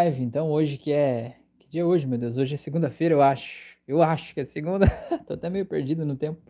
live, então, hoje que é. Que dia é hoje, meu Deus? Hoje é segunda-feira, eu acho. Eu acho que é segunda. Tô até meio perdido no tempo.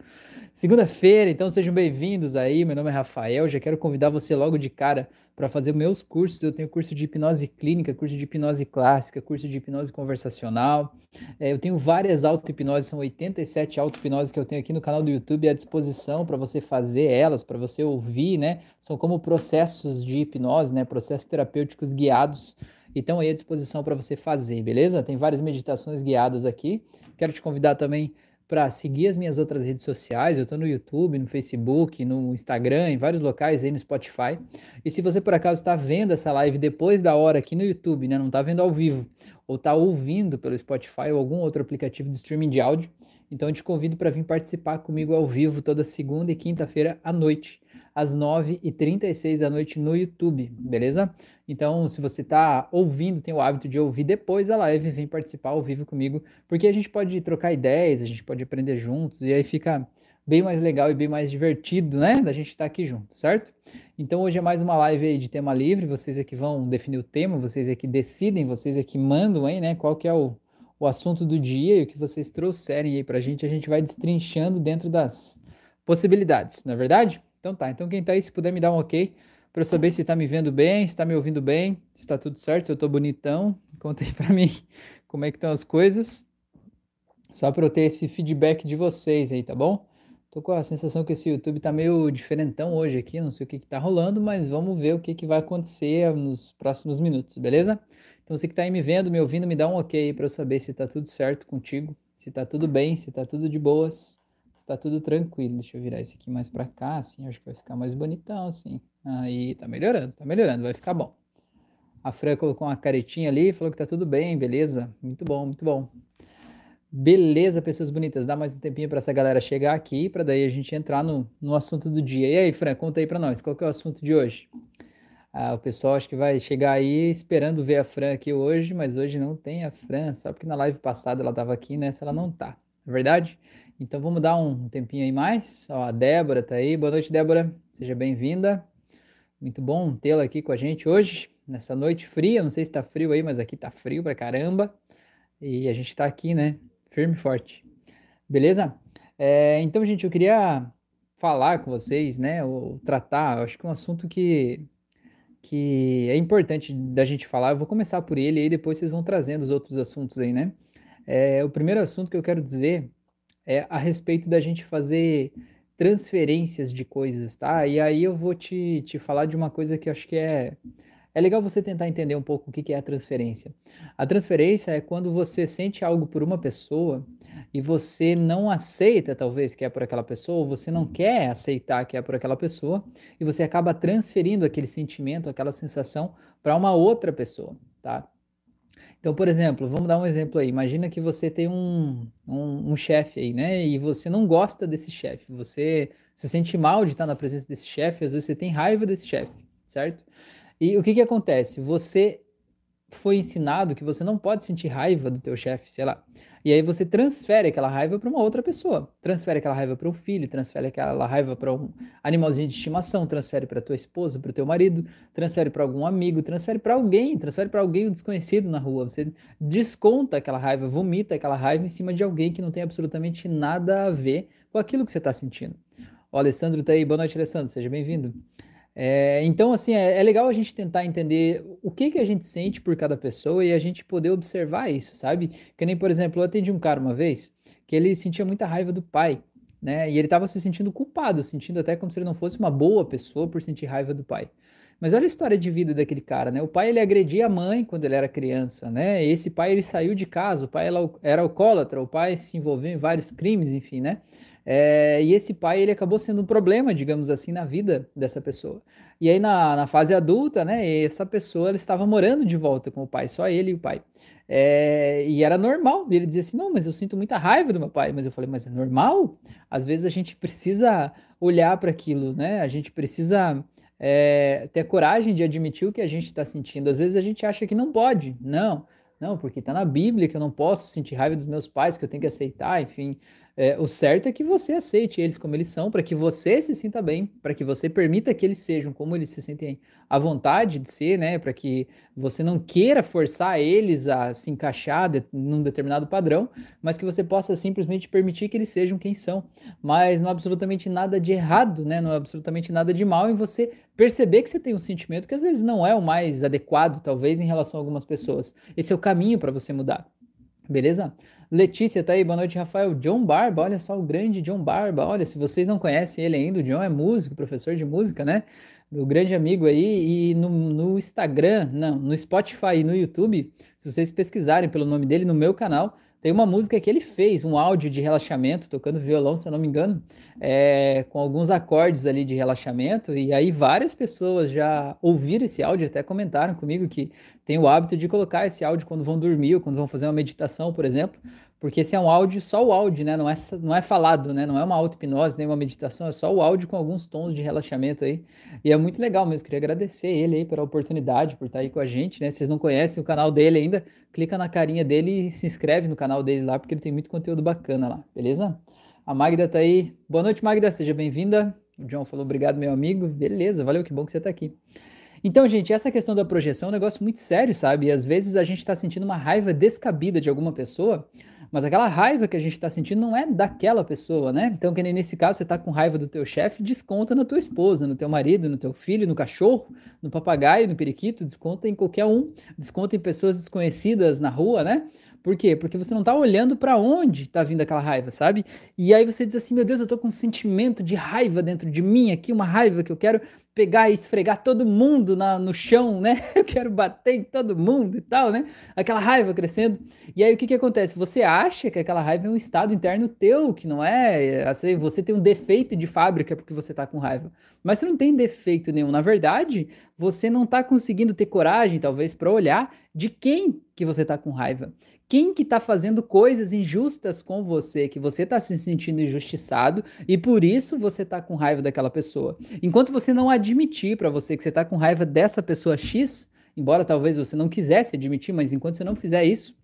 Segunda-feira, então sejam bem-vindos aí. Meu nome é Rafael. Já quero convidar você logo de cara para fazer meus cursos. Eu tenho curso de hipnose clínica, curso de hipnose clássica, curso de hipnose conversacional. É, eu tenho várias auto-hipnoses, são 87 auto-hipnoses que eu tenho aqui no canal do YouTube à disposição para você fazer elas, para você ouvir, né? São como processos de hipnose, né? Processos terapêuticos guiados então aí à disposição para você fazer, beleza? Tem várias meditações guiadas aqui. Quero te convidar também para seguir as minhas outras redes sociais. Eu estou no YouTube, no Facebook, no Instagram, em vários locais aí no Spotify. E se você por acaso está vendo essa live depois da hora aqui no YouTube, né? Não está vendo ao vivo, ou está ouvindo pelo Spotify ou algum outro aplicativo de streaming de áudio, então eu te convido para vir participar comigo ao vivo toda segunda e quinta-feira à noite às 9h36 da noite no YouTube, beleza? Então, se você está ouvindo, tem o hábito de ouvir depois da live, vem participar ao vivo comigo, porque a gente pode trocar ideias, a gente pode aprender juntos, e aí fica bem mais legal e bem mais divertido, né? Da gente estar tá aqui junto, certo? Então hoje é mais uma live aí de tema livre, vocês é que vão definir o tema, vocês é que decidem, vocês é que mandam aí, né? Qual que é o, o assunto do dia e o que vocês trouxerem aí pra gente, a gente vai destrinchando dentro das possibilidades, não é verdade? Então tá, então quem tá aí, se puder me dar um ok, para eu saber se tá me vendo bem, se tá me ouvindo bem, se tá tudo certo, se eu tô bonitão, conta aí para mim como é que estão as coisas, só para eu ter esse feedback de vocês aí, tá bom? Tô com a sensação que esse YouTube tá meio diferentão hoje aqui, não sei o que que tá rolando, mas vamos ver o que que vai acontecer nos próximos minutos, beleza? Então você que tá aí me vendo, me ouvindo, me dá um ok para eu saber se tá tudo certo contigo, se tá tudo bem, se tá tudo de boas tá tudo tranquilo. Deixa eu virar esse aqui mais para cá, assim, acho que vai ficar mais bonitão, assim. Aí, tá melhorando, tá melhorando, vai ficar bom. A Fran colocou uma caretinha ali e falou que tá tudo bem, beleza? Muito bom, muito bom. Beleza, pessoas bonitas. Dá mais um tempinho para essa galera chegar aqui, para daí a gente entrar no, no assunto do dia. E aí, Fran, conta aí para nós, qual que é o assunto de hoje? Ah, o pessoal acho que vai chegar aí esperando ver a Fran aqui hoje, mas hoje não tem a Fran, só porque na live passada ela estava aqui, nessa ela não tá. É verdade? Então vamos dar um tempinho aí mais. Ó, a Débora tá aí. Boa noite, Débora. Seja bem-vinda. Muito bom tê-la aqui com a gente hoje, nessa noite fria. Não sei se tá frio aí, mas aqui tá frio pra caramba. E a gente tá aqui, né? Firme e forte. Beleza? É, então, gente, eu queria falar com vocês, né? Ou tratar, acho que é um assunto que, que é importante da gente falar. Eu vou começar por ele e depois vocês vão trazendo os outros assuntos aí, né? É, o primeiro assunto que eu quero dizer é a respeito da gente fazer transferências de coisas, tá? E aí eu vou te, te falar de uma coisa que eu acho que é. É legal você tentar entender um pouco o que é a transferência. A transferência é quando você sente algo por uma pessoa e você não aceita, talvez, que é por aquela pessoa, ou você não quer aceitar que é por aquela pessoa, e você acaba transferindo aquele sentimento, aquela sensação para uma outra pessoa, tá? Então, por exemplo, vamos dar um exemplo aí. Imagina que você tem um, um, um chefe aí, né? E você não gosta desse chefe. Você se sente mal de estar na presença desse chefe, às vezes você tem raiva desse chefe, certo? E o que que acontece? Você foi ensinado que você não pode sentir raiva do teu chefe, sei lá. E aí você transfere aquela raiva para uma outra pessoa. Transfere aquela raiva para o filho, transfere aquela raiva para um animalzinho de estimação, transfere para tua esposa, para o teu marido, transfere para algum amigo, transfere para alguém, transfere para alguém desconhecido na rua. Você desconta aquela raiva, vomita aquela raiva em cima de alguém que não tem absolutamente nada a ver com aquilo que você está sentindo. O Alessandro está aí. Boa noite, Alessandro. Seja bem-vindo. É, então, assim, é, é, legal a gente tentar entender o que, que a gente sente por cada pessoa e a gente poder observar isso, sabe? Que nem, por exemplo, eu atendi um cara uma vez que ele sentia muita raiva do pai, né? E ele estava se sentindo culpado, sentindo até como se ele não fosse uma boa pessoa por sentir raiva do pai. Mas olha a história de vida daquele cara, né? O pai ele agredia a mãe quando ele era criança, né? E esse pai ele saiu de casa, o pai era alcoólatra, o pai se envolveu em vários crimes, enfim, né? É, e esse pai ele acabou sendo um problema, digamos assim, na vida dessa pessoa. E aí na, na fase adulta, né, essa pessoa ela estava morando de volta com o pai, só ele e o pai. É, e era normal. E ele dizia assim: Não, mas eu sinto muita raiva do meu pai. Mas eu falei: Mas é normal? Às vezes a gente precisa olhar para aquilo, né? A gente precisa é, ter coragem de admitir o que a gente está sentindo. Às vezes a gente acha que não pode. Não, não, porque está na Bíblia que eu não posso sentir raiva dos meus pais, que eu tenho que aceitar, enfim. É, o certo é que você aceite eles como eles são, para que você se sinta bem, para que você permita que eles sejam como eles se sentem à vontade de ser, né? Para que você não queira forçar eles a se encaixar de, num determinado padrão, mas que você possa simplesmente permitir que eles sejam quem são. Mas não há absolutamente nada de errado, né? Não há absolutamente nada de mal em você perceber que você tem um sentimento que às vezes não é o mais adequado, talvez, em relação a algumas pessoas. Esse é o caminho para você mudar. Beleza? Letícia tá aí, boa noite, Rafael. John Barba, olha só o grande John Barba. Olha, se vocês não conhecem ele ainda, o John é músico, professor de música, né? Meu grande amigo aí. E no, no Instagram, não, no Spotify e no YouTube, se vocês pesquisarem pelo nome dele no meu canal, tem uma música que ele fez, um áudio de relaxamento, tocando violão, se eu não me engano, é, com alguns acordes ali de relaxamento. E aí várias pessoas já ouviram esse áudio, até comentaram comigo que tem o hábito de colocar esse áudio quando vão dormir ou quando vão fazer uma meditação, por exemplo, porque esse é um áudio, só o áudio, né? Não é, não é falado, né? Não é uma auto-hipnose, nem uma meditação, é só o áudio com alguns tons de relaxamento aí. E é muito legal mesmo. Queria agradecer ele aí pela oportunidade, por estar aí com a gente, né? Se vocês não conhecem o canal dele ainda, clica na carinha dele e se inscreve no canal dele lá, porque ele tem muito conteúdo bacana lá, beleza? A Magda tá aí. Boa noite, Magda, seja bem-vinda. O John falou obrigado, meu amigo. Beleza, valeu, que bom que você tá aqui. Então, gente, essa questão da projeção é um negócio muito sério, sabe? E às vezes a gente está sentindo uma raiva descabida de alguma pessoa mas aquela raiva que a gente está sentindo não é daquela pessoa, né? Então, que nem nesse caso, você está com raiva do teu chefe, desconta na tua esposa, no teu marido, no teu filho, no cachorro, no papagaio, no periquito, desconta em qualquer um, desconta em pessoas desconhecidas na rua, né? Por quê? Porque você não está olhando para onde está vindo aquela raiva, sabe? E aí você diz assim: meu Deus, eu estou com um sentimento de raiva dentro de mim aqui, uma raiva que eu quero pegar e esfregar todo mundo na, no chão, né? Eu quero bater em todo mundo e tal, né? Aquela raiva crescendo. E aí o que que acontece? Você acha que aquela raiva é um estado interno teu, que não é, assim, você tem um defeito de fábrica porque você tá com raiva. Mas você não tem defeito nenhum. Na verdade, você não tá conseguindo ter coragem, talvez, para olhar de quem que você tá com raiva. Quem que tá fazendo coisas injustas com você, que você tá se sentindo injustiçado e por isso você tá com raiva daquela pessoa. Enquanto você não admitir para você que você tá com raiva dessa pessoa X, embora talvez você não quisesse admitir, mas enquanto você não fizer isso,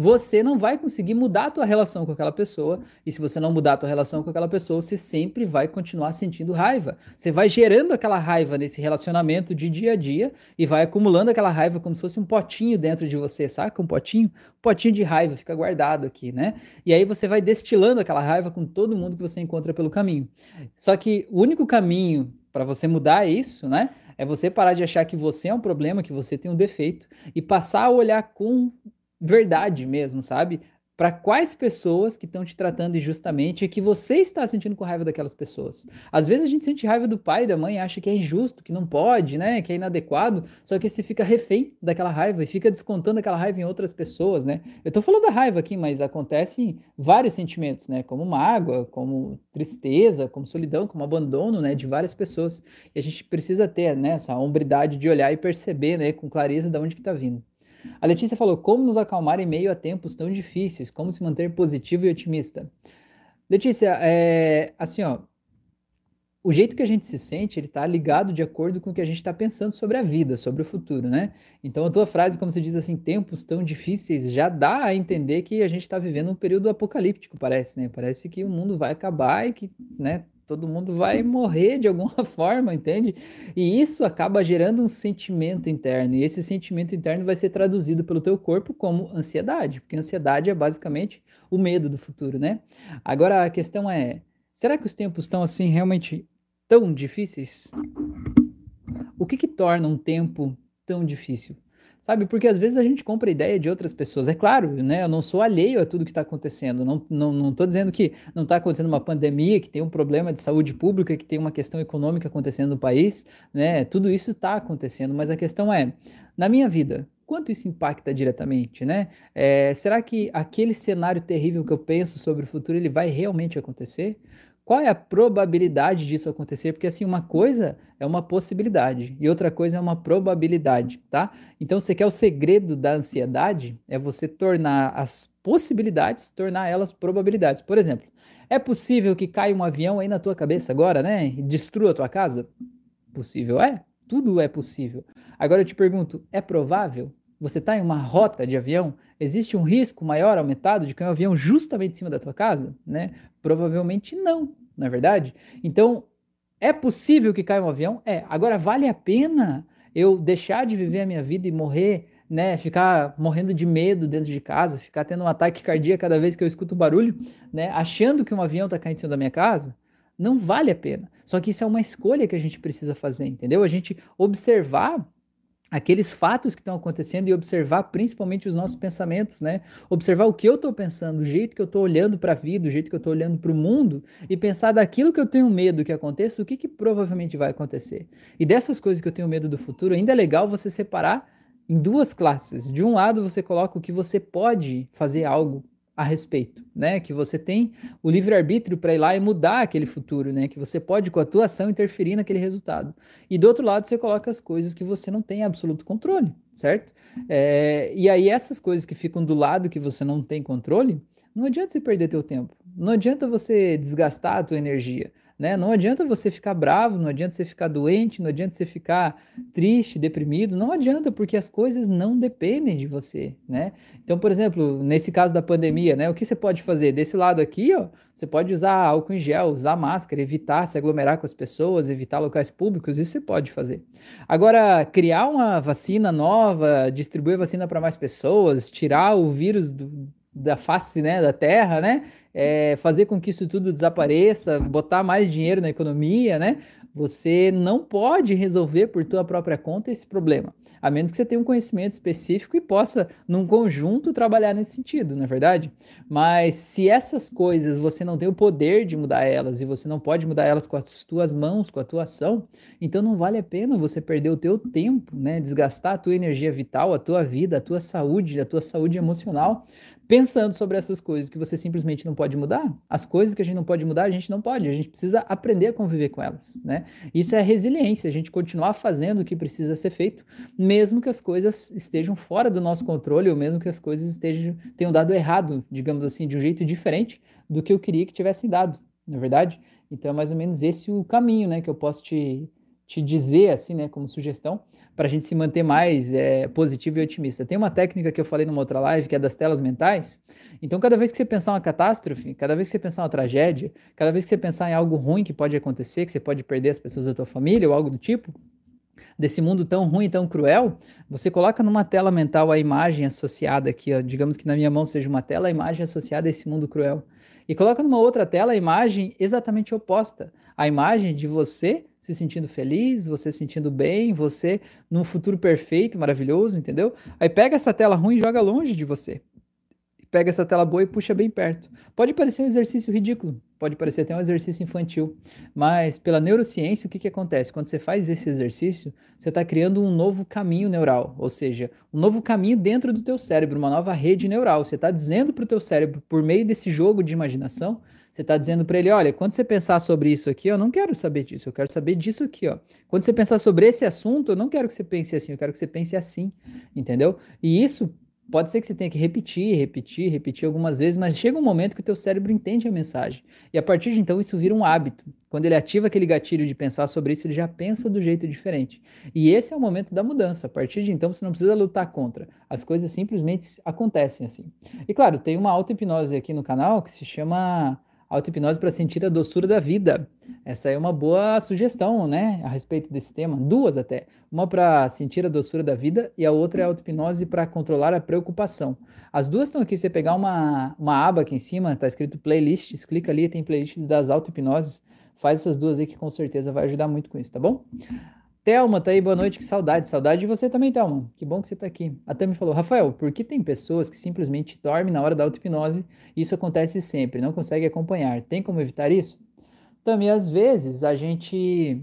você não vai conseguir mudar a tua relação com aquela pessoa. E se você não mudar a tua relação com aquela pessoa, você sempre vai continuar sentindo raiva. Você vai gerando aquela raiva nesse relacionamento de dia a dia e vai acumulando aquela raiva como se fosse um potinho dentro de você, saca? Um potinho, um potinho de raiva fica guardado aqui, né? E aí você vai destilando aquela raiva com todo mundo que você encontra pelo caminho. Só que o único caminho para você mudar isso, né? É você parar de achar que você é um problema, que você tem um defeito e passar a olhar com verdade mesmo, sabe? Para quais pessoas que estão te tratando injustamente e que você está sentindo com raiva daquelas pessoas. Às vezes a gente sente raiva do pai da mãe, acha que é injusto, que não pode, né? Que é inadequado, só que você fica refém daquela raiva e fica descontando aquela raiva em outras pessoas, né? Eu tô falando da raiva aqui, mas acontecem vários sentimentos, né? Como mágoa, como tristeza, como solidão, como abandono, né? De várias pessoas. E a gente precisa ter, né? Essa hombridade de olhar e perceber, né? Com clareza de onde que tá vindo. A Letícia falou: como nos acalmar em meio a tempos tão difíceis? Como se manter positivo e otimista? Letícia, é, assim, ó, o jeito que a gente se sente, ele está ligado de acordo com o que a gente está pensando sobre a vida, sobre o futuro, né? Então a tua frase, como você diz assim, tempos tão difíceis, já dá a entender que a gente está vivendo um período apocalíptico, parece, né? Parece que o mundo vai acabar e que, né, todo mundo vai morrer de alguma forma, entende? E isso acaba gerando um sentimento interno, e esse sentimento interno vai ser traduzido pelo teu corpo como ansiedade, porque ansiedade é basicamente o medo do futuro, né? Agora a questão é, será que os tempos estão assim realmente tão difíceis? O que que torna um tempo tão difícil? Sabe? Porque às vezes a gente compra ideia de outras pessoas. É claro, né? Eu não sou alheio a tudo que está acontecendo. Não, não, não tô dizendo que não está acontecendo uma pandemia, que tem um problema de saúde pública, que tem uma questão econômica acontecendo no país, né? Tudo isso está acontecendo, mas a questão é, na minha vida, quanto isso impacta diretamente, né? É, será que aquele cenário terrível que eu penso sobre o futuro ele vai realmente acontecer? Qual é a probabilidade disso acontecer? Porque assim, uma coisa é uma possibilidade e outra coisa é uma probabilidade, tá? Então, você quer o segredo da ansiedade? É você tornar as possibilidades, tornar elas probabilidades. Por exemplo, é possível que caia um avião aí na tua cabeça agora, né? E destrua a tua casa? Possível é. Tudo é possível. Agora eu te pergunto, é provável? Você está em uma rota de avião? Existe um risco maior aumentado de cair um avião justamente em cima da tua casa? Né? Provavelmente não, não é verdade? Então, é possível que caia um avião? É. Agora, vale a pena eu deixar de viver a minha vida e morrer, né? Ficar morrendo de medo dentro de casa, ficar tendo um ataque cardíaco cada vez que eu escuto barulho, né? Achando que um avião está caindo em cima da minha casa? Não vale a pena. Só que isso é uma escolha que a gente precisa fazer, entendeu? A gente observar aqueles fatos que estão acontecendo e observar principalmente os nossos pensamentos, né? Observar o que eu estou pensando, o jeito que eu estou olhando para a vida, o jeito que eu estou olhando para o mundo e pensar daquilo que eu tenho medo que aconteça, o que, que provavelmente vai acontecer. E dessas coisas que eu tenho medo do futuro, ainda é legal você separar em duas classes. De um lado, você coloca o que você pode fazer algo a respeito, né? Que você tem o livre-arbítrio para ir lá e mudar aquele futuro, né? Que você pode, com a tua ação, interferir naquele resultado. E do outro lado, você coloca as coisas que você não tem absoluto controle, certo? É, e aí, essas coisas que ficam do lado que você não tem controle, não adianta você perder teu tempo. Não adianta você desgastar a tua energia. Né? Não adianta você ficar bravo, não adianta você ficar doente, não adianta você ficar triste, deprimido, não adianta, porque as coisas não dependem de você, né? Então, por exemplo, nesse caso da pandemia, né, o que você pode fazer? Desse lado aqui, ó, você pode usar álcool em gel, usar máscara, evitar se aglomerar com as pessoas, evitar locais públicos, isso você pode fazer. Agora, criar uma vacina nova, distribuir vacina para mais pessoas, tirar o vírus do, da face né, da terra, né? É, fazer com que isso tudo desapareça, botar mais dinheiro na economia, né? Você não pode resolver por tua própria conta esse problema, a menos que você tenha um conhecimento específico e possa, num conjunto, trabalhar nesse sentido, não é verdade? Mas se essas coisas você não tem o poder de mudar elas e você não pode mudar elas com as tuas mãos, com a tua ação, então não vale a pena você perder o teu tempo, né? Desgastar a tua energia vital, a tua vida, a tua saúde, a tua saúde emocional pensando sobre essas coisas que você simplesmente não pode mudar. As coisas que a gente não pode mudar, a gente não pode. A gente precisa aprender a conviver com elas, né? Isso é resiliência, a gente continuar fazendo o que precisa ser feito, mesmo que as coisas estejam fora do nosso controle ou mesmo que as coisas estejam tenham dado errado, digamos assim, de um jeito diferente do que eu queria que tivessem dado, na é verdade? Então é mais ou menos esse o caminho, né, que eu posso te te dizer, assim, né, como sugestão, para a gente se manter mais é, positivo e otimista. Tem uma técnica que eu falei numa outra live, que é das telas mentais. Então, cada vez que você pensar uma catástrofe, cada vez que você pensar uma tragédia, cada vez que você pensar em algo ruim que pode acontecer, que você pode perder as pessoas da tua família ou algo do tipo, desse mundo tão ruim, tão cruel, você coloca numa tela mental a imagem associada aqui, ó, digamos que na minha mão seja uma tela, a imagem associada a esse mundo cruel. E coloca numa outra tela a imagem exatamente oposta, a imagem de você se sentindo feliz, você se sentindo bem, você num futuro perfeito, maravilhoso, entendeu? Aí pega essa tela ruim e joga longe de você. Pega essa tela boa e puxa bem perto. Pode parecer um exercício ridículo, pode parecer até um exercício infantil, mas pela neurociência, o que, que acontece? Quando você faz esse exercício, você está criando um novo caminho neural, ou seja, um novo caminho dentro do teu cérebro, uma nova rede neural. Você está dizendo para o teu cérebro, por meio desse jogo de imaginação, você está dizendo para ele, olha, quando você pensar sobre isso aqui, eu não quero saber disso, eu quero saber disso aqui, ó. Quando você pensar sobre esse assunto, eu não quero que você pense assim, eu quero que você pense assim, entendeu? E isso pode ser que você tenha que repetir, repetir, repetir algumas vezes, mas chega um momento que o teu cérebro entende a mensagem. E a partir de então isso vira um hábito. Quando ele ativa aquele gatilho de pensar sobre isso, ele já pensa do jeito diferente. E esse é o momento da mudança. A partir de então você não precisa lutar contra. As coisas simplesmente acontecem assim. E claro, tem uma auto-hipnose aqui no canal que se chama auto-hipnose para sentir a doçura da vida. Essa é uma boa sugestão, né, a respeito desse tema. Duas até. Uma para sentir a doçura da vida e a outra é auto-hipnose para controlar a preocupação. As duas estão aqui. Você pegar uma, uma aba aqui em cima, está escrito playlists, clica ali, tem playlists das auto-hipnoses. Faz essas duas aí que com certeza vai ajudar muito com isso, tá bom? Thelma tá aí, boa noite, que saudade. Saudade de você também, Thelma. Que bom que você tá aqui. A Thelma falou, Rafael, por que tem pessoas que simplesmente dormem na hora da auto-hipnose? Isso acontece sempre, não consegue acompanhar. Tem como evitar isso? Também, às vezes, a gente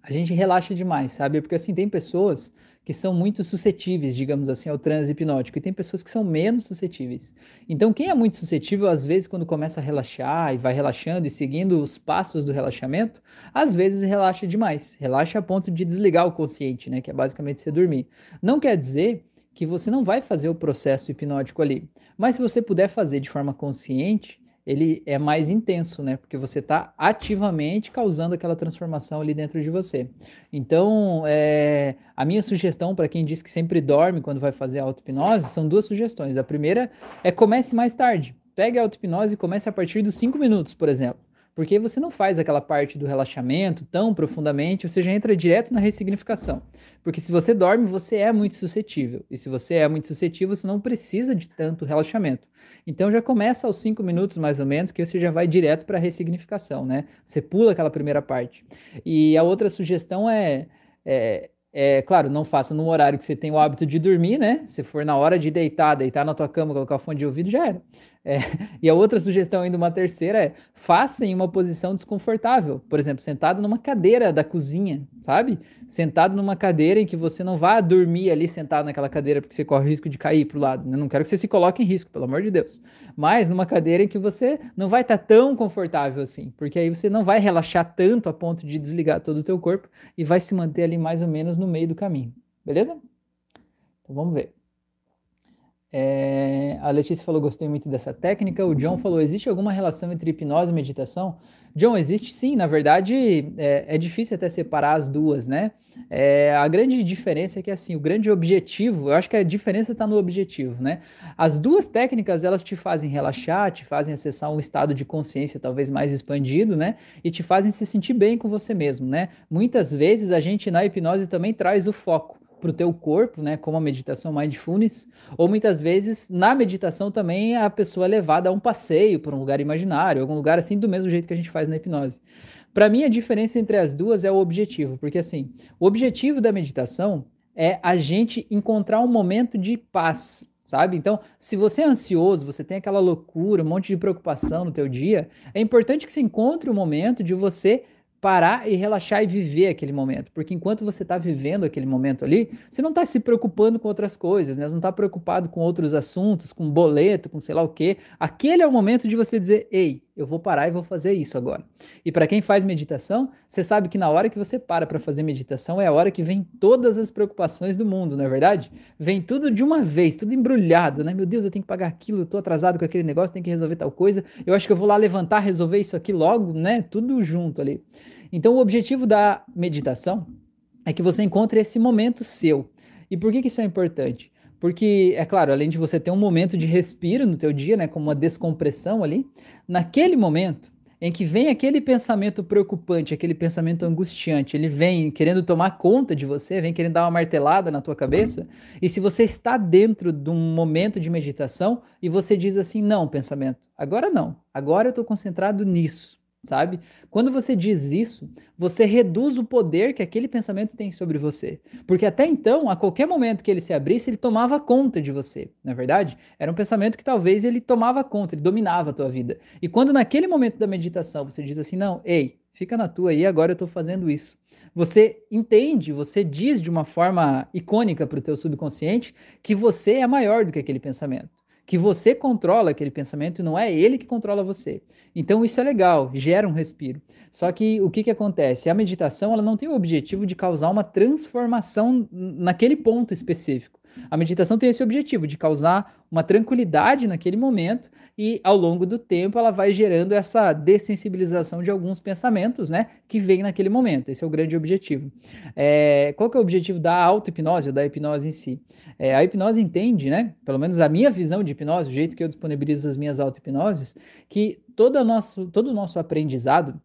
a gente relaxa demais, sabe? Porque assim, tem pessoas que são muito suscetíveis, digamos assim, ao transe hipnótico, e tem pessoas que são menos suscetíveis. Então, quem é muito suscetível, às vezes, quando começa a relaxar e vai relaxando e seguindo os passos do relaxamento, às vezes relaxa demais, relaxa a ponto de desligar o consciente, né, que é basicamente você dormir. Não quer dizer que você não vai fazer o processo hipnótico ali, mas se você puder fazer de forma consciente, ele é mais intenso, né? Porque você está ativamente causando aquela transformação ali dentro de você. Então, é, a minha sugestão para quem diz que sempre dorme quando vai fazer a auto-hipnose são duas sugestões. A primeira é comece mais tarde. Pegue a auto-hipnose e comece a partir dos 5 minutos, por exemplo porque você não faz aquela parte do relaxamento tão profundamente, você já entra direto na ressignificação. Porque se você dorme, você é muito suscetível. E se você é muito suscetível, você não precisa de tanto relaxamento. Então já começa aos cinco minutos mais ou menos, que você já vai direto para a ressignificação, né? Você pula aquela primeira parte. E a outra sugestão é, é é, claro, não faça num horário que você tem o hábito de dormir, né? Se for na hora de deitar, deitar na tua cama, colocar o fone de ouvido, já era. É, e a outra sugestão ainda, uma terceira, é faça em uma posição desconfortável. Por exemplo, sentado numa cadeira da cozinha, sabe? Sentado numa cadeira em que você não vá dormir ali sentado naquela cadeira porque você corre o risco de cair para o lado. Eu né? não quero que você se coloque em risco, pelo amor de Deus. Mas numa cadeira em que você não vai estar tá tão confortável assim, porque aí você não vai relaxar tanto a ponto de desligar todo o teu corpo e vai se manter ali mais ou menos no meio do caminho. Beleza? Então vamos ver. É, a Letícia falou: gostei muito dessa técnica. O John falou: existe alguma relação entre hipnose e meditação? John, existe sim. Na verdade, é, é difícil até separar as duas, né? É, a grande diferença é que, assim, o grande objetivo, eu acho que a diferença está no objetivo, né? As duas técnicas, elas te fazem relaxar, te fazem acessar um estado de consciência talvez mais expandido, né? E te fazem se sentir bem com você mesmo, né? Muitas vezes a gente na hipnose também traz o foco para o teu corpo, né, como a meditação mindfulness, ou muitas vezes na meditação também a pessoa é levada a um passeio por um lugar imaginário, algum lugar assim do mesmo jeito que a gente faz na hipnose. Para mim a diferença entre as duas é o objetivo, porque assim, o objetivo da meditação é a gente encontrar um momento de paz, sabe? Então, se você é ansioso, você tem aquela loucura, um monte de preocupação no teu dia, é importante que você encontre um momento de você parar e relaxar e viver aquele momento. Porque enquanto você está vivendo aquele momento ali, você não está se preocupando com outras coisas, né? Você não está preocupado com outros assuntos, com boleto, com sei lá o quê. Aquele é o momento de você dizer, ei, eu vou parar e vou fazer isso agora. E para quem faz meditação, você sabe que na hora que você para para fazer meditação é a hora que vem todas as preocupações do mundo, não é verdade? Vem tudo de uma vez, tudo embrulhado, né? Meu Deus, eu tenho que pagar aquilo, eu tô atrasado com aquele negócio, tenho que resolver tal coisa. Eu acho que eu vou lá levantar, resolver isso aqui logo, né? Tudo junto ali. Então, o objetivo da meditação é que você encontre esse momento seu. E por que, que isso é importante? Porque, é claro, além de você ter um momento de respiro no teu dia, né, como uma descompressão ali, naquele momento em que vem aquele pensamento preocupante, aquele pensamento angustiante, ele vem querendo tomar conta de você, vem querendo dar uma martelada na tua cabeça, e se você está dentro de um momento de meditação e você diz assim, não, pensamento, agora não, agora eu estou concentrado nisso, sabe? Quando você diz isso, você reduz o poder que aquele pensamento tem sobre você. Porque até então, a qualquer momento que ele se abrisse, ele tomava conta de você, na é verdade? Era um pensamento que talvez ele tomava conta, ele dominava a tua vida. E quando naquele momento da meditação você diz assim: "Não, ei, fica na tua aí, agora eu estou fazendo isso". Você entende, você diz de uma forma icônica para o teu subconsciente que você é maior do que aquele pensamento que você controla aquele pensamento e não é ele que controla você. Então isso é legal, gera um respiro. Só que o que, que acontece? A meditação ela não tem o objetivo de causar uma transformação naquele ponto específico. A meditação tem esse objetivo de causar uma tranquilidade naquele momento e ao longo do tempo ela vai gerando essa dessensibilização de alguns pensamentos, né, que vem naquele momento. Esse é o grande objetivo. É, qual que é o objetivo da auto-hipnose ou da hipnose em si? É, a hipnose entende, né, pelo menos a minha visão de hipnose, o jeito que eu disponibilizo as minhas auto-hipnoses, que todo, nosso, todo o nosso aprendizado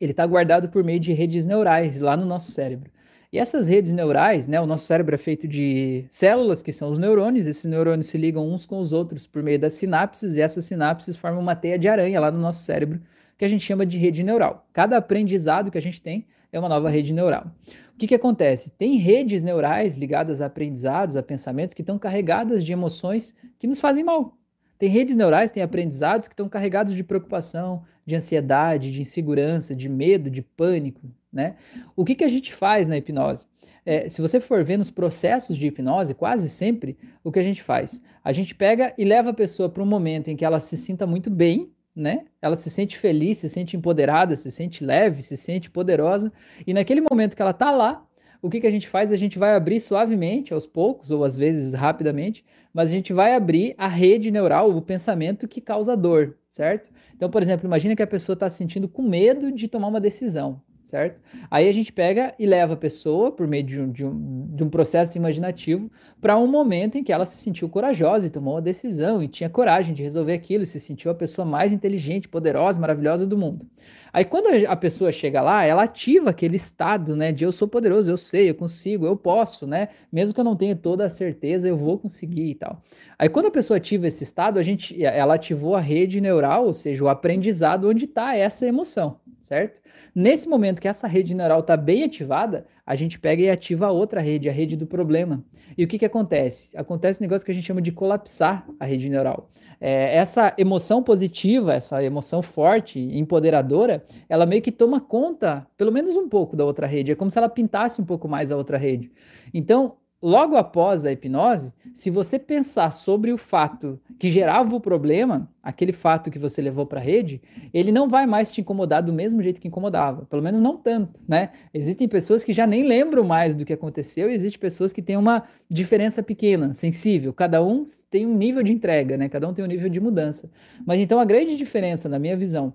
ele está guardado por meio de redes neurais lá no nosso cérebro. E essas redes neurais, né, o nosso cérebro é feito de células, que são os neurônios, esses neurônios se ligam uns com os outros por meio das sinapses, e essas sinapses formam uma teia de aranha lá no nosso cérebro, que a gente chama de rede neural. Cada aprendizado que a gente tem é uma nova rede neural. O que, que acontece? Tem redes neurais ligadas a aprendizados, a pensamentos, que estão carregadas de emoções que nos fazem mal. Tem redes neurais, tem aprendizados que estão carregados de preocupação, de ansiedade, de insegurança, de medo, de pânico, né? O que, que a gente faz na hipnose? É, se você for ver nos processos de hipnose, quase sempre, o que a gente faz? A gente pega e leva a pessoa para um momento em que ela se sinta muito bem, né? Ela se sente feliz, se sente empoderada, se sente leve, se sente poderosa, e naquele momento que ela está lá, o que, que a gente faz? A gente vai abrir suavemente, aos poucos, ou às vezes rapidamente, mas a gente vai abrir a rede neural, o pensamento que causa dor, certo? Então, por exemplo, imagina que a pessoa está se sentindo com medo de tomar uma decisão certo? Aí a gente pega e leva a pessoa, por meio de um, de um, de um processo imaginativo, para um momento em que ela se sentiu corajosa e tomou uma decisão e tinha coragem de resolver aquilo, e se sentiu a pessoa mais inteligente, poderosa, maravilhosa do mundo. Aí quando a pessoa chega lá, ela ativa aquele estado, né, de eu sou poderoso, eu sei, eu consigo, eu posso, né? Mesmo que eu não tenha toda a certeza, eu vou conseguir e tal. Aí quando a pessoa ativa esse estado, a gente ela ativou a rede neural, ou seja, o aprendizado onde está essa emoção, certo? Nesse momento que essa rede neural está bem ativada, a gente pega e ativa a outra rede, a rede do problema. E o que, que acontece? Acontece um negócio que a gente chama de colapsar a rede neural. É, essa emoção positiva, essa emoção forte, empoderadora, ela meio que toma conta, pelo menos um pouco, da outra rede. É como se ela pintasse um pouco mais a outra rede. Então, logo após a hipnose, se você pensar sobre o fato que gerava o problema, aquele fato que você levou para a rede, ele não vai mais te incomodar do mesmo jeito que incomodava, pelo menos não tanto, né? Existem pessoas que já nem lembram mais do que aconteceu e existem pessoas que têm uma diferença pequena, sensível. Cada um tem um nível de entrega, né? Cada um tem um nível de mudança. Mas então a grande diferença, na minha visão,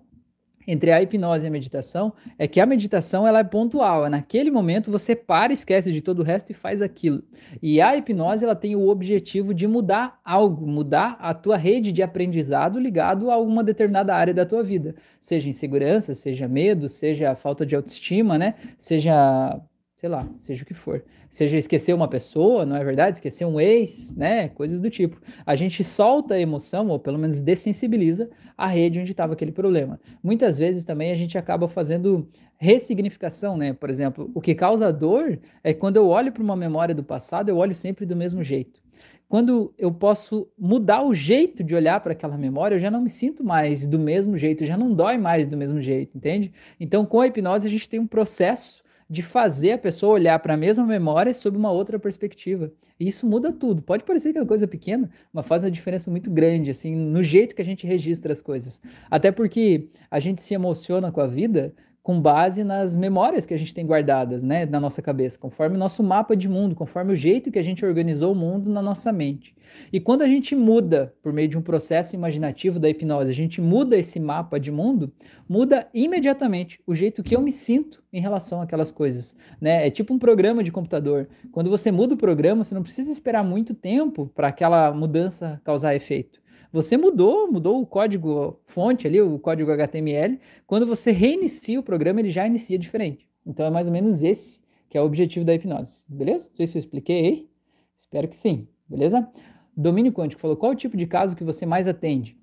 entre a hipnose e a meditação é que a meditação ela é pontual. É naquele momento você para, esquece de todo o resto e faz aquilo. E a hipnose ela tem o objetivo de mudar algo, mudar a tua rede de aprendizado ligado a alguma determinada área da tua vida, seja insegurança, seja medo, seja falta de autoestima, né? Seja sei lá, seja o que for. Seja esquecer uma pessoa, não é verdade? Esquecer um ex, né? Coisas do tipo. A gente solta a emoção, ou pelo menos dessensibiliza a rede onde estava aquele problema. Muitas vezes também a gente acaba fazendo ressignificação, né? Por exemplo, o que causa dor é quando eu olho para uma memória do passado, eu olho sempre do mesmo jeito. Quando eu posso mudar o jeito de olhar para aquela memória, eu já não me sinto mais do mesmo jeito, já não dói mais do mesmo jeito, entende? Então, com a hipnose, a gente tem um processo de fazer a pessoa olhar para a mesma memória sob uma outra perspectiva. E isso muda tudo. Pode parecer que é uma coisa pequena, mas faz uma diferença muito grande, assim, no jeito que a gente registra as coisas. Até porque a gente se emociona com a vida com base nas memórias que a gente tem guardadas, né, na nossa cabeça, conforme o nosso mapa de mundo, conforme o jeito que a gente organizou o mundo na nossa mente. E quando a gente muda por meio de um processo imaginativo da hipnose, a gente muda esse mapa de mundo, muda imediatamente o jeito que eu me sinto em relação àquelas coisas, né? É tipo um programa de computador. Quando você muda o programa, você não precisa esperar muito tempo para aquela mudança causar efeito. Você mudou, mudou o código fonte ali, o código HTML. Quando você reinicia o programa, ele já inicia diferente. Então é mais ou menos esse que é o objetivo da hipnose, beleza? Não sei se eu expliquei aí. Espero que sim, beleza? Domínio quântico falou: qual o tipo de caso que você mais atende?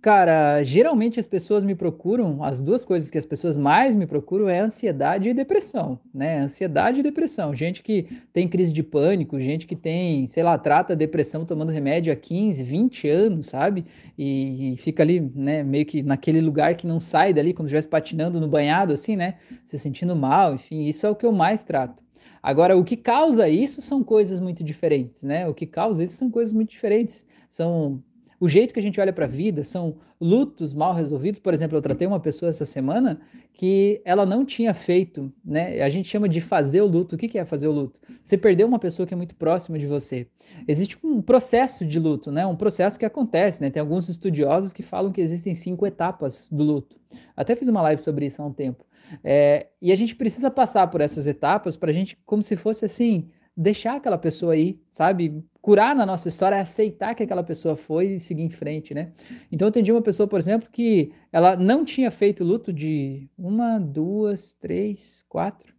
Cara, geralmente as pessoas me procuram, as duas coisas que as pessoas mais me procuram é ansiedade e depressão, né? Ansiedade e depressão. Gente que tem crise de pânico, gente que tem, sei lá, trata depressão tomando remédio há 15, 20 anos, sabe? E, e fica ali, né, meio que naquele lugar que não sai dali, como se estivesse patinando no banhado, assim, né? Se sentindo mal, enfim, isso é o que eu mais trato. Agora, o que causa isso são coisas muito diferentes, né? O que causa isso são coisas muito diferentes. São o jeito que a gente olha para a vida são lutos mal resolvidos. Por exemplo, eu tratei uma pessoa essa semana que ela não tinha feito, né? A gente chama de fazer o luto. O que é fazer o luto? Você perdeu uma pessoa que é muito próxima de você. Existe um processo de luto, né? Um processo que acontece, né? Tem alguns estudiosos que falam que existem cinco etapas do luto. Até fiz uma live sobre isso há um tempo. É, e a gente precisa passar por essas etapas para a gente, como se fosse assim, deixar aquela pessoa aí, sabe? Curar na nossa história é aceitar que aquela pessoa foi e seguir em frente, né? Então eu atendi uma pessoa, por exemplo, que ela não tinha feito luto de uma, duas, três, quatro,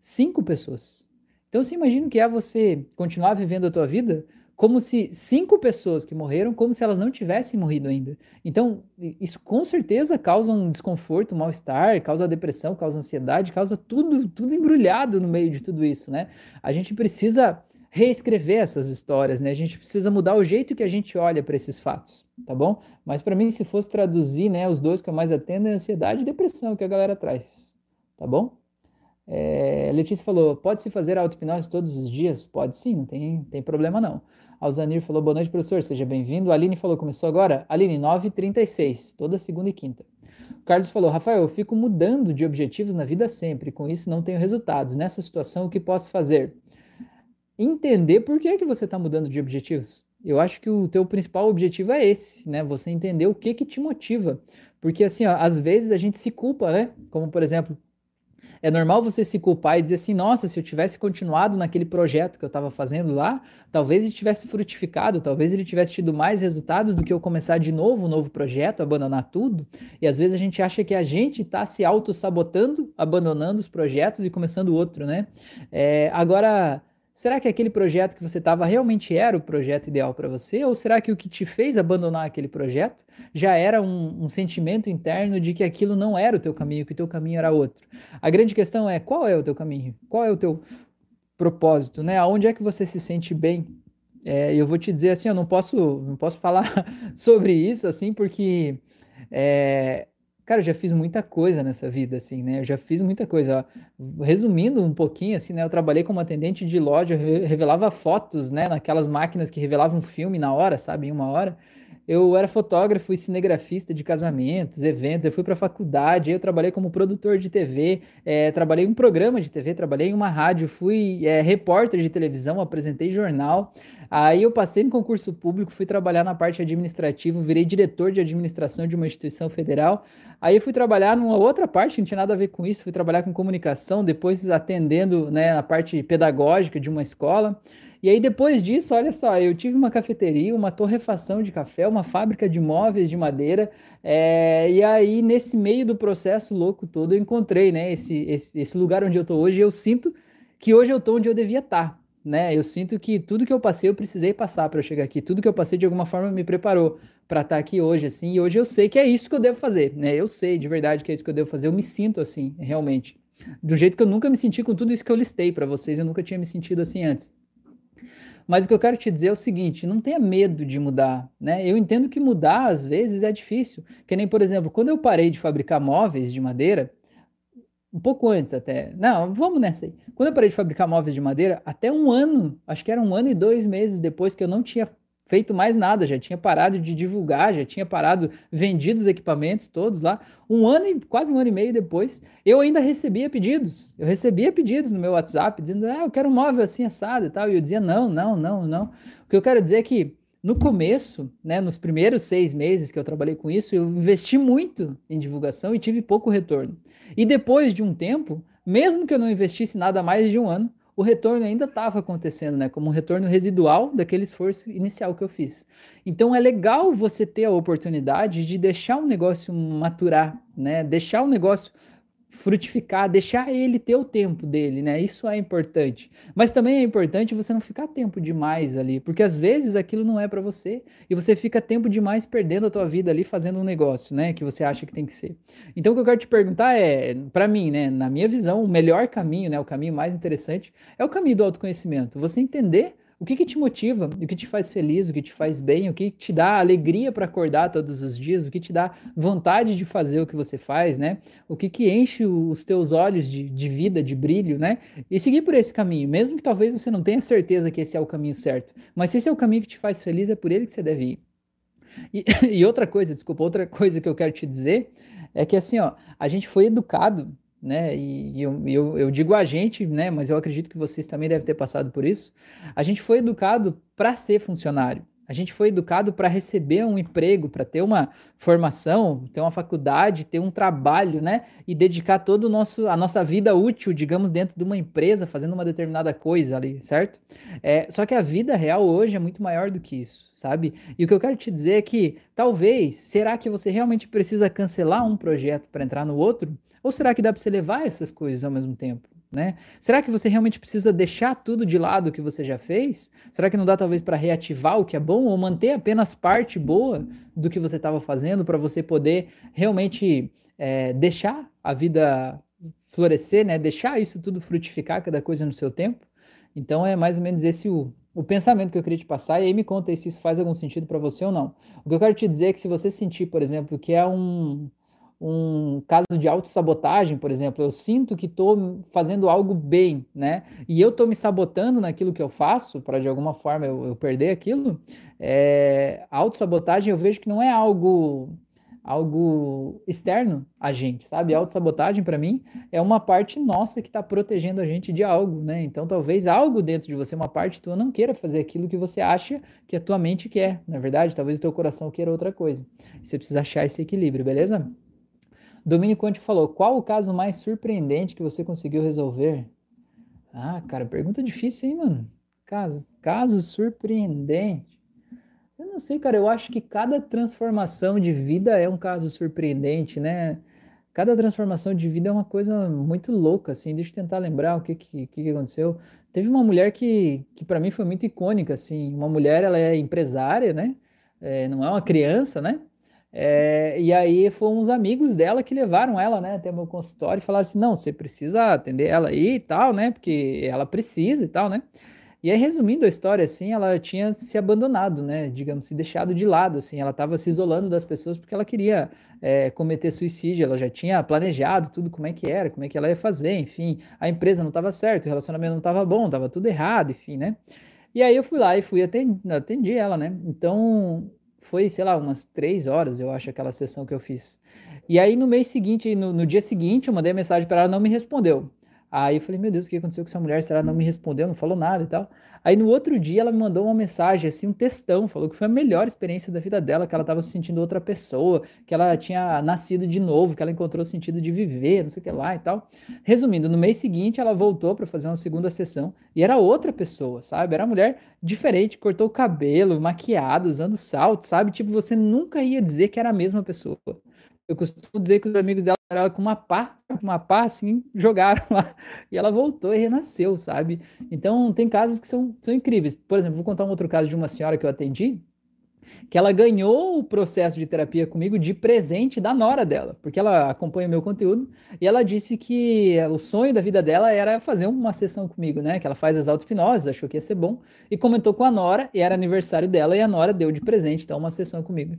cinco pessoas. Então você imagina o que é você continuar vivendo a tua vida como se cinco pessoas que morreram, como se elas não tivessem morrido ainda. Então, isso com certeza causa um desconforto, um mal-estar, causa depressão, causa ansiedade, causa tudo, tudo embrulhado no meio de tudo isso, né? A gente precisa reescrever essas histórias, né? A gente precisa mudar o jeito que a gente olha para esses fatos, tá bom? Mas para mim, se fosse traduzir, né, os dois que eu mais atendo é ansiedade e depressão que a galera traz, tá bom? É, Letícia falou: pode se fazer auto-hipnose todos os dias? Pode sim, não tem, tem problema não. Alzanir falou: boa noite, professor, seja bem-vindo. Aline falou: começou agora? Aline, 9h36, toda segunda e quinta. Carlos falou: Rafael, eu fico mudando de objetivos na vida sempre, com isso não tenho resultados. Nessa situação, o que posso fazer? Entender por que, que você está mudando de objetivos. Eu acho que o teu principal objetivo é esse, né? Você entender o que que te motiva. Porque assim, ó, às vezes a gente se culpa, né? Como por exemplo, é normal você se culpar e dizer assim: nossa, se eu tivesse continuado naquele projeto que eu estava fazendo lá, talvez ele tivesse frutificado, talvez ele tivesse tido mais resultados do que eu começar de novo um novo projeto, abandonar tudo. E às vezes a gente acha que a gente está se auto-sabotando, abandonando os projetos e começando outro, né? É, agora Será que aquele projeto que você estava realmente era o projeto ideal para você? Ou será que o que te fez abandonar aquele projeto já era um, um, sentimento interno de que aquilo não era o teu caminho, que o teu caminho era outro? A grande questão é qual é o teu caminho? Qual é o teu propósito, né? Aonde é que você se sente bem? É, eu vou te dizer assim, eu não posso, não posso falar sobre isso assim, porque é, Cara, eu já fiz muita coisa nessa vida, assim, né? Eu já fiz muita coisa. Resumindo um pouquinho, assim, né? Eu trabalhei como atendente de loja, revelava fotos, né? Naquelas máquinas que revelavam um filme na hora, sabe? Em uma hora. Eu era fotógrafo e cinegrafista de casamentos, eventos. Eu fui para a faculdade, eu trabalhei como produtor de TV, é, trabalhei em um programa de TV, trabalhei em uma rádio, fui é, repórter de televisão, apresentei jornal. Aí eu passei no concurso público, fui trabalhar na parte administrativa, virei diretor de administração de uma instituição federal. Aí fui trabalhar numa outra parte, não tinha nada a ver com isso, fui trabalhar com comunicação, depois atendendo né, na parte pedagógica de uma escola. E aí depois disso, olha só, eu tive uma cafeteria, uma torrefação de café, uma fábrica de móveis de madeira. É, e aí nesse meio do processo louco todo, eu encontrei né, esse, esse, esse lugar onde eu estou hoje. E eu sinto que hoje eu estou onde eu devia estar. Tá né? Eu sinto que tudo que eu passei eu precisei passar para eu chegar aqui. Tudo que eu passei de alguma forma me preparou para estar tá aqui hoje, assim. E hoje eu sei que é isso que eu devo fazer, né? Eu sei de verdade que é isso que eu devo fazer. Eu me sinto assim, realmente, do jeito que eu nunca me senti com tudo isso que eu listei para vocês. Eu nunca tinha me sentido assim antes. Mas o que eu quero te dizer é o seguinte: não tenha medo de mudar, né? Eu entendo que mudar às vezes é difícil. Que nem, por exemplo, quando eu parei de fabricar móveis de madeira, um pouco antes até. Não, vamos nessa aí. Quando eu parei de fabricar móveis de madeira, até um ano, acho que era um ano e dois meses depois que eu não tinha feito mais nada, já tinha parado de divulgar, já tinha parado, vendido os equipamentos todos lá. Um ano e quase um ano e meio depois, eu ainda recebia pedidos. Eu recebia pedidos no meu WhatsApp dizendo, ah, eu quero um móvel assim assado e tal. E eu dizia, não, não, não, não. O que eu quero dizer é que no começo, né, nos primeiros seis meses que eu trabalhei com isso, eu investi muito em divulgação e tive pouco retorno. E depois de um tempo, mesmo que eu não investisse nada mais de um ano, o retorno ainda estava acontecendo, né? Como um retorno residual daquele esforço inicial que eu fiz. Então é legal você ter a oportunidade de deixar o negócio maturar, né? Deixar o negócio frutificar, deixar ele ter o tempo dele, né? Isso é importante. Mas também é importante você não ficar tempo demais ali, porque às vezes aquilo não é para você e você fica tempo demais perdendo a tua vida ali fazendo um negócio, né, que você acha que tem que ser. Então o que eu quero te perguntar é, para mim, né, na minha visão, o melhor caminho, né, o caminho mais interessante é o caminho do autoconhecimento. Você entender o que, que te motiva? O que te faz feliz? O que te faz bem? O que te dá alegria para acordar todos os dias? O que te dá vontade de fazer o que você faz, né? O que, que enche os teus olhos de, de vida, de brilho, né? E seguir por esse caminho, mesmo que talvez você não tenha certeza que esse é o caminho certo. Mas se esse é o caminho que te faz feliz, é por ele que você deve ir. E, e outra coisa, desculpa, outra coisa que eu quero te dizer é que assim, ó, a gente foi educado né? E, eu, eu, eu, digo a gente, né? Mas eu acredito que vocês também devem ter passado por isso. A gente foi educado para ser funcionário. A gente foi educado para receber um emprego, para ter uma formação, ter uma faculdade, ter um trabalho, né? E dedicar toda a nossa vida útil, digamos, dentro de uma empresa, fazendo uma determinada coisa ali, certo? É, só que a vida real hoje é muito maior do que isso, sabe? E o que eu quero te dizer é que, talvez, será que você realmente precisa cancelar um projeto para entrar no outro? Ou será que dá para você levar essas coisas ao mesmo tempo? Né? Será que você realmente precisa deixar tudo de lado que você já fez? Será que não dá talvez para reativar o que é bom ou manter apenas parte boa do que você estava fazendo para você poder realmente é, deixar a vida florescer, né? Deixar isso tudo frutificar, cada coisa no seu tempo? Então é mais ou menos esse o, o pensamento que eu queria te passar, e aí me conta aí se isso faz algum sentido para você ou não. O que eu quero te dizer é que se você sentir, por exemplo, que é um, um caso de autossabotagem, por exemplo, eu sinto que estou fazendo algo bem, né? E eu estou me sabotando naquilo que eu faço, para de alguma forma eu, eu perder aquilo. É, autossabotagem eu vejo que não é algo algo externo a gente, sabe? A autossabotagem, para mim, é uma parte nossa que está protegendo a gente de algo, né? Então, talvez algo dentro de você, uma parte tua, não queira fazer aquilo que você acha que a tua mente quer, na verdade? Talvez o teu coração queira outra coisa. Você precisa achar esse equilíbrio, beleza? Domínio Quântico falou: qual o caso mais surpreendente que você conseguiu resolver? Ah, cara, pergunta difícil, hein, mano? Caso, caso surpreendente. Eu não sei, cara, eu acho que cada transformação de vida é um caso surpreendente, né? Cada transformação de vida é uma coisa muito louca, assim. Deixa eu tentar lembrar o que, que, que aconteceu. Teve uma mulher que, que para mim foi muito icônica, assim. Uma mulher, ela é empresária, né? É, não é uma criança, né? É, e aí foram uns amigos dela que levaram ela, né, até meu consultório e falaram assim, não, você precisa atender ela aí e tal, né, porque ela precisa e tal, né. E aí, resumindo a história, assim, ela tinha se abandonado, né, digamos, se deixado de lado, assim, ela estava se isolando das pessoas porque ela queria é, cometer suicídio, ela já tinha planejado tudo como é que era, como é que ela ia fazer, enfim, a empresa não estava certa, o relacionamento não estava bom, estava tudo errado, enfim, né. E aí eu fui lá e fui atendi, atendi ela, né, então foi, sei lá, umas três horas, eu acho, aquela sessão que eu fiz. E aí no mês seguinte, no, no dia seguinte, eu mandei mensagem para ela, não me respondeu. Aí eu falei, meu Deus, o que aconteceu com essa mulher? Será ela não me respondeu, não falou nada e tal? Aí no outro dia ela me mandou uma mensagem, assim, um textão, falou que foi a melhor experiência da vida dela, que ela estava se sentindo outra pessoa, que ela tinha nascido de novo, que ela encontrou o sentido de viver, não sei o que lá e tal. Resumindo, no mês seguinte ela voltou para fazer uma segunda sessão e era outra pessoa, sabe? Era uma mulher diferente, cortou o cabelo, maquiada, usando salto, sabe? Tipo, você nunca ia dizer que era a mesma pessoa. Eu costumo dizer que os amigos dela eram com uma pá, uma pá assim, jogaram lá. E ela voltou e renasceu, sabe? Então, tem casos que são, são incríveis. Por exemplo, vou contar um outro caso de uma senhora que eu atendi, que ela ganhou o processo de terapia comigo de presente da nora dela, porque ela acompanha meu conteúdo e ela disse que o sonho da vida dela era fazer uma sessão comigo, né? Que ela faz as auto-hipnoses, achou que ia ser bom e comentou com a nora e era aniversário dela e a nora deu de presente então uma sessão comigo.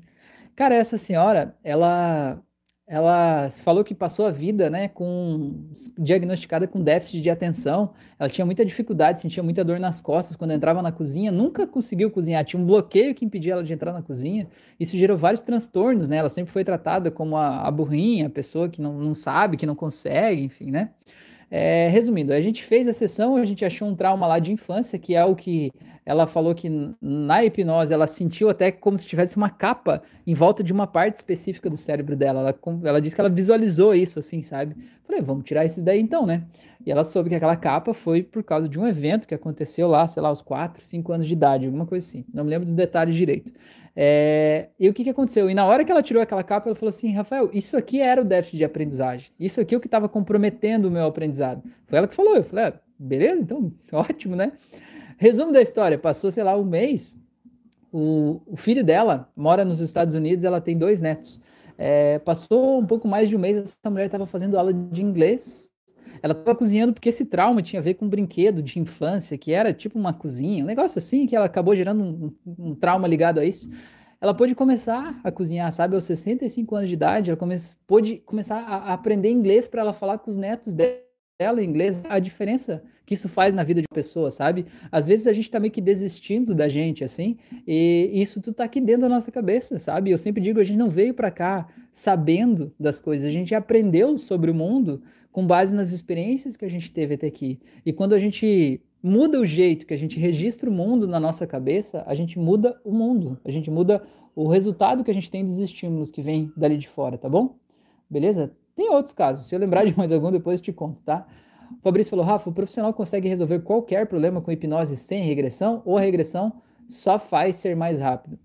Cara, essa senhora, ela ela falou que passou a vida, né, com diagnosticada com déficit de atenção. Ela tinha muita dificuldade, sentia muita dor nas costas quando entrava na cozinha, nunca conseguiu cozinhar, tinha um bloqueio que impedia ela de entrar na cozinha. Isso gerou vários transtornos, né? Ela sempre foi tratada como a, a burrinha, a pessoa que não, não sabe, que não consegue, enfim, né? É, resumindo, a gente fez a sessão, a gente achou um trauma lá de infância, que é o que ela falou que na hipnose ela sentiu até como se tivesse uma capa em volta de uma parte específica do cérebro dela. Ela, ela disse que ela visualizou isso, assim, sabe? Falei, vamos tirar isso daí então, né? E ela soube que aquela capa foi por causa de um evento que aconteceu lá, sei lá, aos 4, 5 anos de idade, alguma coisa assim. Não me lembro dos detalhes direito. É, e o que, que aconteceu? E na hora que ela tirou aquela capa, ela falou assim: Rafael, isso aqui era o déficit de aprendizagem. Isso aqui é o que estava comprometendo o meu aprendizado. Foi ela que falou. Eu falei: ah, beleza, então ótimo, né? Resumo da história: passou, sei lá, um mês. O, o filho dela mora nos Estados Unidos, ela tem dois netos. É, passou um pouco mais de um mês, essa mulher estava fazendo aula de inglês ela estava cozinhando porque esse trauma tinha a ver com um brinquedo de infância, que era tipo uma cozinha, um negócio assim, que ela acabou gerando um, um, trauma ligado a isso. Ela pôde começar a cozinhar, sabe, aos 65 anos de idade, ela come, pôde começar a, a aprender inglês para ela falar com os netos dela em inglês, a diferença que isso faz na vida de pessoa, sabe? Às vezes a gente tá meio que desistindo da gente, assim, e isso tudo tá aqui dentro da nossa cabeça, sabe? Eu sempre digo, a gente não veio para cá sabendo das coisas, a gente aprendeu sobre o mundo com base nas experiências que a gente teve até aqui. E quando a gente muda o jeito que a gente registra o mundo na nossa cabeça, a gente muda o mundo, a gente muda o resultado que a gente tem dos estímulos que vem dali de fora, tá bom? Beleza? Tem outros casos, se eu lembrar de mais algum, depois eu te conto, tá? O Fabrício falou, Rafa, o profissional consegue resolver qualquer problema com hipnose sem regressão ou a regressão só faz ser mais rápido?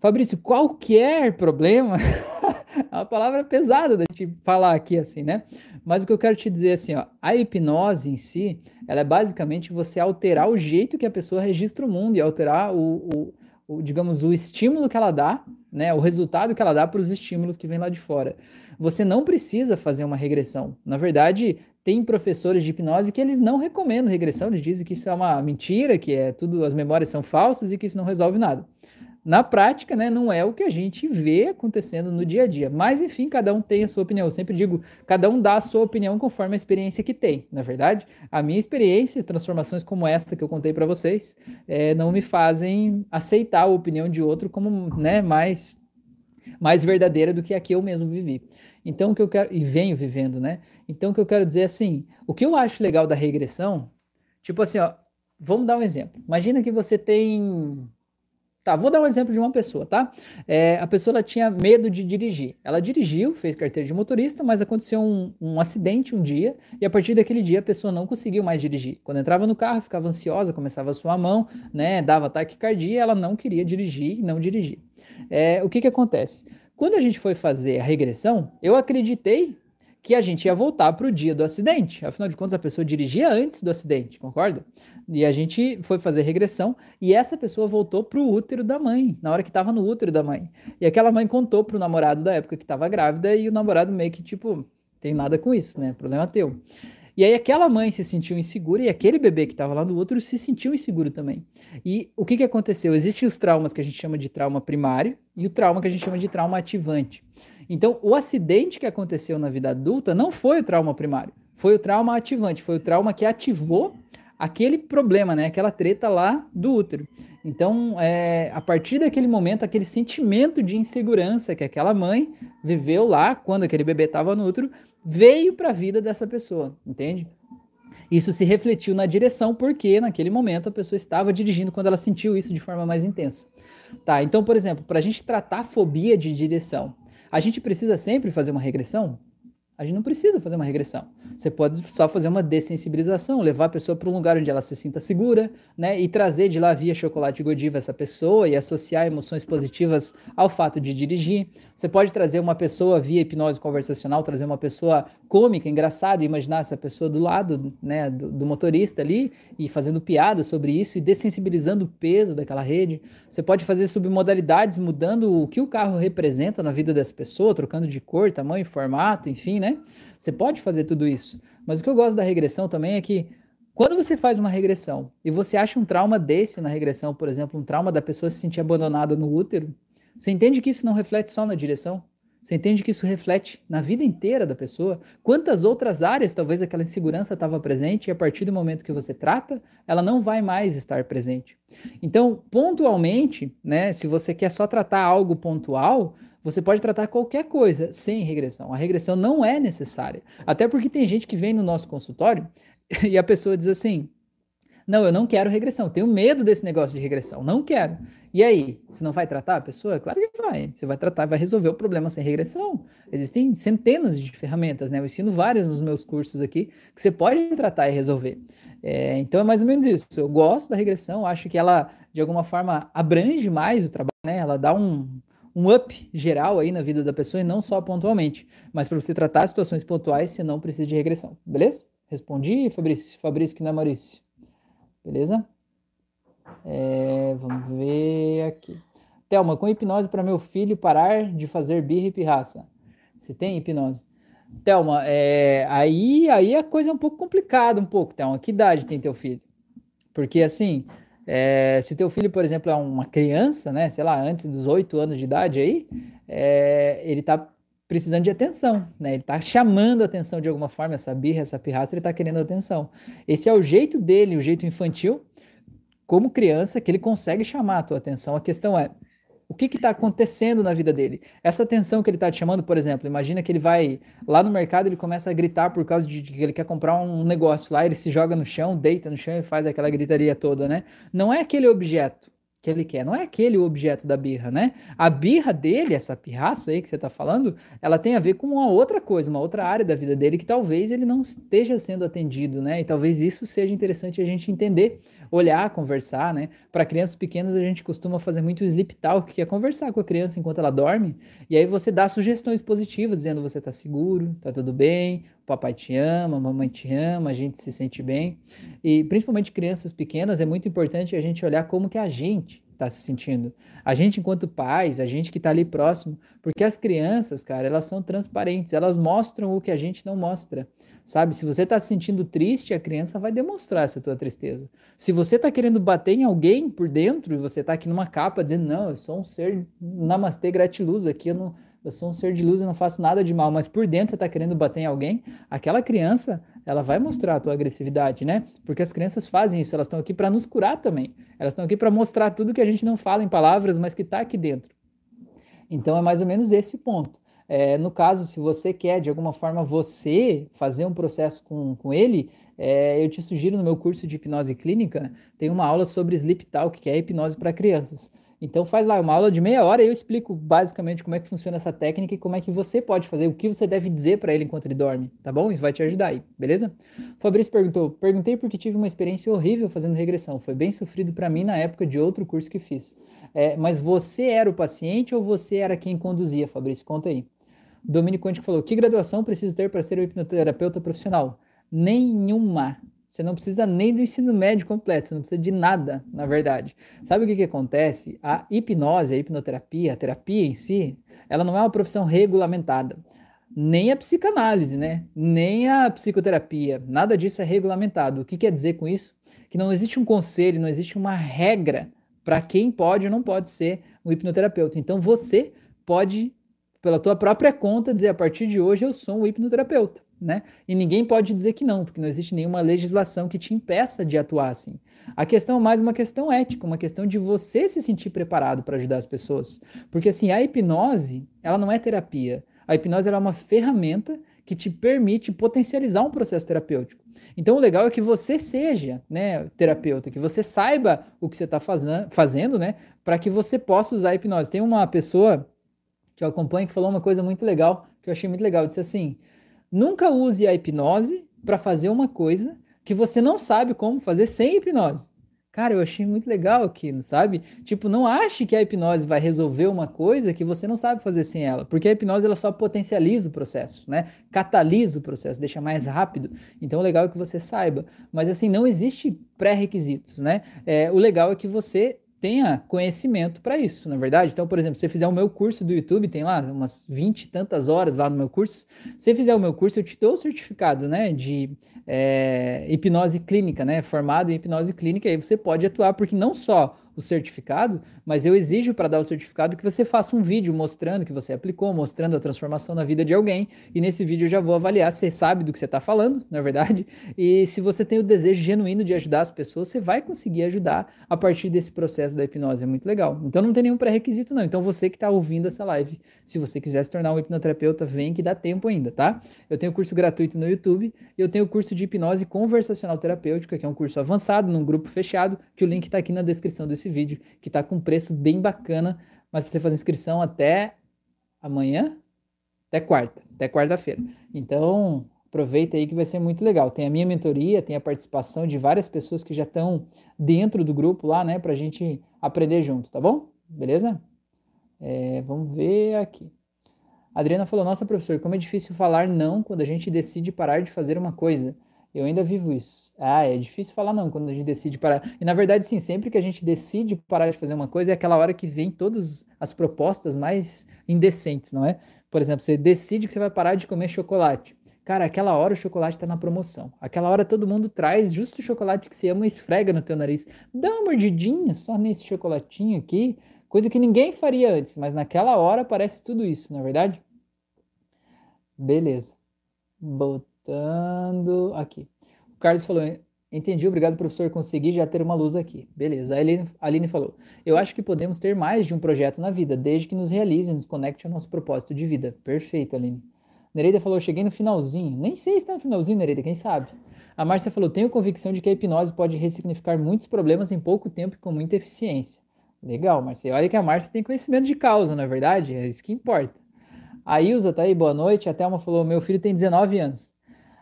Fabrício, qualquer problema é uma palavra pesada da gente falar aqui assim, né? Mas o que eu quero te dizer é assim, ó, a hipnose em si, ela é basicamente você alterar o jeito que a pessoa registra o mundo e alterar o, o, o digamos, o estímulo que ela dá, né? O resultado que ela dá para os estímulos que vêm lá de fora. Você não precisa fazer uma regressão. Na verdade, tem professores de hipnose que eles não recomendam regressão, eles dizem que isso é uma mentira, que é tudo, as memórias são falsas e que isso não resolve nada. Na prática, né, não é o que a gente vê acontecendo no dia a dia. Mas, enfim, cada um tem a sua opinião. Eu sempre digo, cada um dá a sua opinião conforme a experiência que tem, na é verdade. A minha experiência, transformações como essa que eu contei para vocês, é, não me fazem aceitar a opinião de outro como né, mais, mais verdadeira do que a que eu mesmo vivi. Então, o que eu quero, e venho vivendo, né? Então, o que eu quero dizer é assim, o que eu acho legal da regressão, tipo assim, ó, vamos dar um exemplo. Imagina que você tem Tá, vou dar um exemplo de uma pessoa, tá? É, a pessoa tinha medo de dirigir. Ela dirigiu, fez carteira de motorista, mas aconteceu um, um, acidente um dia e a partir daquele dia a pessoa não conseguiu mais dirigir. Quando entrava no carro, ficava ansiosa, começava a suar a mão, né? Dava taquicardia, ela não queria dirigir e não dirigir. É, o que que acontece? Quando a gente foi fazer a regressão, eu acreditei que a gente ia voltar para o dia do acidente. Afinal de contas, a pessoa dirigia antes do acidente, concorda? E a gente foi fazer regressão e essa pessoa voltou para o útero da mãe, na hora que estava no útero da mãe. E aquela mãe contou para o namorado da época que estava grávida e o namorado meio que tipo, tem nada com isso, né? Problema teu. E aí aquela mãe se sentiu insegura e aquele bebê que estava lá no útero se sentiu inseguro também. E o que, que aconteceu? Existem os traumas que a gente chama de trauma primário e o trauma que a gente chama de trauma ativante. Então, o acidente que aconteceu na vida adulta não foi o trauma primário, foi o trauma ativante, foi o trauma que ativou aquele problema, né? Aquela treta lá do útero. Então, é, a partir daquele momento, aquele sentimento de insegurança que aquela mãe viveu lá, quando aquele bebê estava no útero, veio para a vida dessa pessoa, entende? Isso se refletiu na direção, porque naquele momento a pessoa estava dirigindo quando ela sentiu isso de forma mais intensa. Tá, então, por exemplo, para a gente tratar a fobia de direção, a gente precisa sempre fazer uma regressão? A gente não precisa fazer uma regressão. Você pode só fazer uma dessensibilização, levar a pessoa para um lugar onde ela se sinta segura, né? E trazer de lá via chocolate Godiva essa pessoa e associar emoções positivas ao fato de dirigir. Você pode trazer uma pessoa via hipnose conversacional, trazer uma pessoa cômica, engraçada, e imaginar essa pessoa do lado, né, do, do motorista ali e fazendo piada sobre isso e dessensibilizando o peso daquela rede. Você pode fazer submodalidades, mudando o que o carro representa na vida dessa pessoa, trocando de cor, tamanho, formato, enfim, né? Você pode fazer tudo isso. Mas o que eu gosto da regressão também é que quando você faz uma regressão e você acha um trauma desse na regressão, por exemplo, um trauma da pessoa se sentir abandonada no útero, você entende que isso não reflete só na direção? Você entende que isso reflete na vida inteira da pessoa? Quantas outras áreas talvez aquela insegurança estava presente e a partir do momento que você trata, ela não vai mais estar presente. Então, pontualmente, né, se você quer só tratar algo pontual, você pode tratar qualquer coisa sem regressão. A regressão não é necessária. Até porque tem gente que vem no nosso consultório e a pessoa diz assim: Não, eu não quero regressão, tenho medo desse negócio de regressão, não quero. E aí, você não vai tratar a pessoa? Claro que vai. Você vai tratar, vai resolver o problema sem regressão. Existem centenas de ferramentas, né? Eu ensino várias nos meus cursos aqui que você pode tratar e resolver. É, então é mais ou menos isso. Eu gosto da regressão, acho que ela, de alguma forma, abrange mais o trabalho, né? Ela dá um, um up geral aí na vida da pessoa e não só pontualmente. Mas para você tratar situações pontuais, você não precisa de regressão. Beleza? Respondi, Fabrício. Fabrício que não é Maurício. Beleza? É, vamos ver aqui. Thelma, com hipnose para meu filho parar de fazer birra e pirraça. Você tem hipnose? Thelma, é, aí, aí a coisa é um pouco complicada, um pouco, Thelma. Que idade tem teu filho? Porque assim, é, se teu filho, por exemplo, é uma criança, né, sei lá, antes dos oito anos de idade aí, é, ele tá precisando de atenção, né? Ele tá chamando atenção de alguma forma, essa birra, essa pirraça, ele tá querendo atenção. Esse é o jeito dele, o jeito infantil como criança que ele consegue chamar a tua atenção. A questão é, o que está acontecendo na vida dele? Essa atenção que ele está te chamando, por exemplo, imagina que ele vai lá no mercado, ele começa a gritar por causa de que ele quer comprar um negócio lá, ele se joga no chão, deita no chão e faz aquela gritaria toda, né? Não é aquele objeto que ele quer, não é aquele o objeto da birra, né? A birra dele, essa pirraça aí que você está falando, ela tem a ver com uma outra coisa, uma outra área da vida dele que talvez ele não esteja sendo atendido, né? E talvez isso seja interessante a gente entender, olhar, conversar, né? Para crianças pequenas a gente costuma fazer muito sleep talk, que é conversar com a criança enquanto ela dorme, e aí você dá sugestões positivas, dizendo você está seguro, está tudo bem, papai te ama, mamãe te ama, a gente se sente bem. E principalmente crianças pequenas, é muito importante a gente olhar como que a gente está se sentindo. A gente, enquanto pais, a gente que está ali próximo, porque as crianças, cara, elas são transparentes, elas mostram o que a gente não mostra. Sabe, se você está se sentindo triste, a criança vai demonstrar essa tua tristeza. Se você está querendo bater em alguém por dentro e você está aqui numa capa dizendo, não, eu sou um ser namastê gratiluz aqui, eu não, eu sou um ser de luz e não faço nada de mal, mas por dentro você está querendo bater em alguém, aquela criança, ela vai mostrar a tua agressividade, né? Porque as crianças fazem isso, elas estão aqui para nos curar também. Elas estão aqui para mostrar tudo que a gente não fala em palavras, mas que está aqui dentro. Então é mais ou menos esse ponto. É, no caso, se você quer, de alguma forma, você fazer um processo com, com ele, é, eu te sugiro no meu curso de hipnose clínica, tem uma aula sobre sleep talk, que é hipnose para crianças. Então faz lá uma aula de meia hora e eu explico basicamente como é que funciona essa técnica e como é que você pode fazer, o que você deve dizer para ele enquanto ele dorme, tá bom? E vai te ajudar aí, beleza? Fabrício perguntou: "Perguntei porque tive uma experiência horrível fazendo regressão. Foi bem sofrido para mim na época de outro curso que fiz. É, mas você era o paciente ou você era quem conduzia, Fabrício? Conta aí. Domínio Quântico falou: "Que graduação preciso ter para ser hipnoterapeuta profissional?" Nenhuma. Você não precisa nem do ensino médio completo, você não precisa de nada, na verdade. Sabe o que, que acontece? A hipnose, a hipnoterapia, a terapia em si, ela não é uma profissão regulamentada. Nem a psicanálise, né? Nem a psicoterapia. Nada disso é regulamentado. O que quer dizer com isso? Que não existe um conselho, não existe uma regra para quem pode ou não pode ser um hipnoterapeuta. Então você pode, pela tua própria conta, dizer a partir de hoje eu sou um hipnoterapeuta né? E ninguém pode dizer que não, porque não existe nenhuma legislação que te impeça de atuar assim. A questão é mais uma questão ética, uma questão de você se sentir preparado para ajudar as pessoas. Porque assim, a hipnose, ela não é terapia. A hipnose é uma ferramenta que te permite potencializar um processo terapêutico. Então, o legal é que você seja né, terapeuta, que você saiba o que você está fazendo, né, para que você possa usar a hipnose. Tem uma pessoa que eu acompanho que falou uma coisa muito legal, que eu achei muito legal. Disse assim: Nunca use a hipnose para fazer uma coisa que você não sabe como fazer sem hipnose. Cara, eu achei muito legal aquilo, sabe? Tipo, não ache que a hipnose vai resolver uma coisa que você não sabe fazer sem ela, porque a hipnose ela só potencializa o processo, né? Catalisa o processo, deixa mais rápido. Então, o legal é que você saiba. Mas assim, não existe pré-requisitos, né? É, o legal é que você tenha conhecimento para isso, na é verdade. Então, por exemplo, se você fizer o meu curso do YouTube, tem lá umas 20 e tantas horas lá no meu curso. Se você fizer o meu curso, eu te dou o certificado, né, de é, hipnose clínica, né, formado em hipnose clínica, aí você pode atuar, porque não só o certificado, mas eu exijo para dar o certificado que você faça um vídeo mostrando que você aplicou, mostrando a transformação na vida de alguém. E nesse vídeo eu já vou avaliar se você sabe do que você está falando, na verdade, e se você tem o desejo genuíno de ajudar as pessoas, você vai conseguir ajudar a partir desse processo da hipnose. É muito legal. Então não tem nenhum pré-requisito, não. Então você que está ouvindo essa live, se você quiser se tornar um hipnoterapeuta, vem que dá tempo ainda, tá? Eu tenho curso gratuito no YouTube, eu tenho o curso de hipnose conversacional terapêutica, que é um curso avançado, num grupo fechado, que o link está aqui na descrição desse esse vídeo, que está com preço bem bacana, mas você fazer inscrição até amanhã, até quarta, até quarta-feira. Então, aproveita aí que vai ser muito legal. Tem a minha mentoria, tem a participação de várias pessoas que já estão dentro do grupo lá, né, para a gente aprender junto, tá bom? Beleza? É, vamos ver aqui. A Adriana falou: Nossa, professor, como é difícil falar não quando a gente decide parar de fazer uma coisa. Eu ainda vivo isso. Ah, é difícil falar não quando a gente decide parar. E na verdade, sim, sempre que a gente decide parar de fazer uma coisa, é aquela hora que vem todas as propostas mais indecentes, não é? Por exemplo, você decide que você vai parar de comer chocolate. Cara, aquela hora o chocolate está na promoção. Aquela hora todo mundo traz justo o chocolate que você ama e esfrega no teu nariz. Dá uma mordidinha só nesse chocolatinho aqui, coisa que ninguém faria antes, mas naquela hora aparece tudo isso, não é verdade? Beleza. Bot voltando aqui. O Carlos falou: Entendi, obrigado, professor. Consegui já ter uma luz aqui. Beleza. A Aline, a Aline falou: Eu acho que podemos ter mais de um projeto na vida, desde que nos realize e nos conecte ao nosso propósito de vida. Perfeito, Aline. Nereida falou: Cheguei no finalzinho. Nem sei se está no finalzinho, Nereida, quem sabe? A Márcia falou: Tenho convicção de que a hipnose pode ressignificar muitos problemas em pouco tempo e com muita eficiência. Legal, Márcia. Olha que a Márcia tem conhecimento de causa, não é verdade? É isso que importa. A Ilza tá aí, boa noite. A Thelma falou: Meu filho tem 19 anos.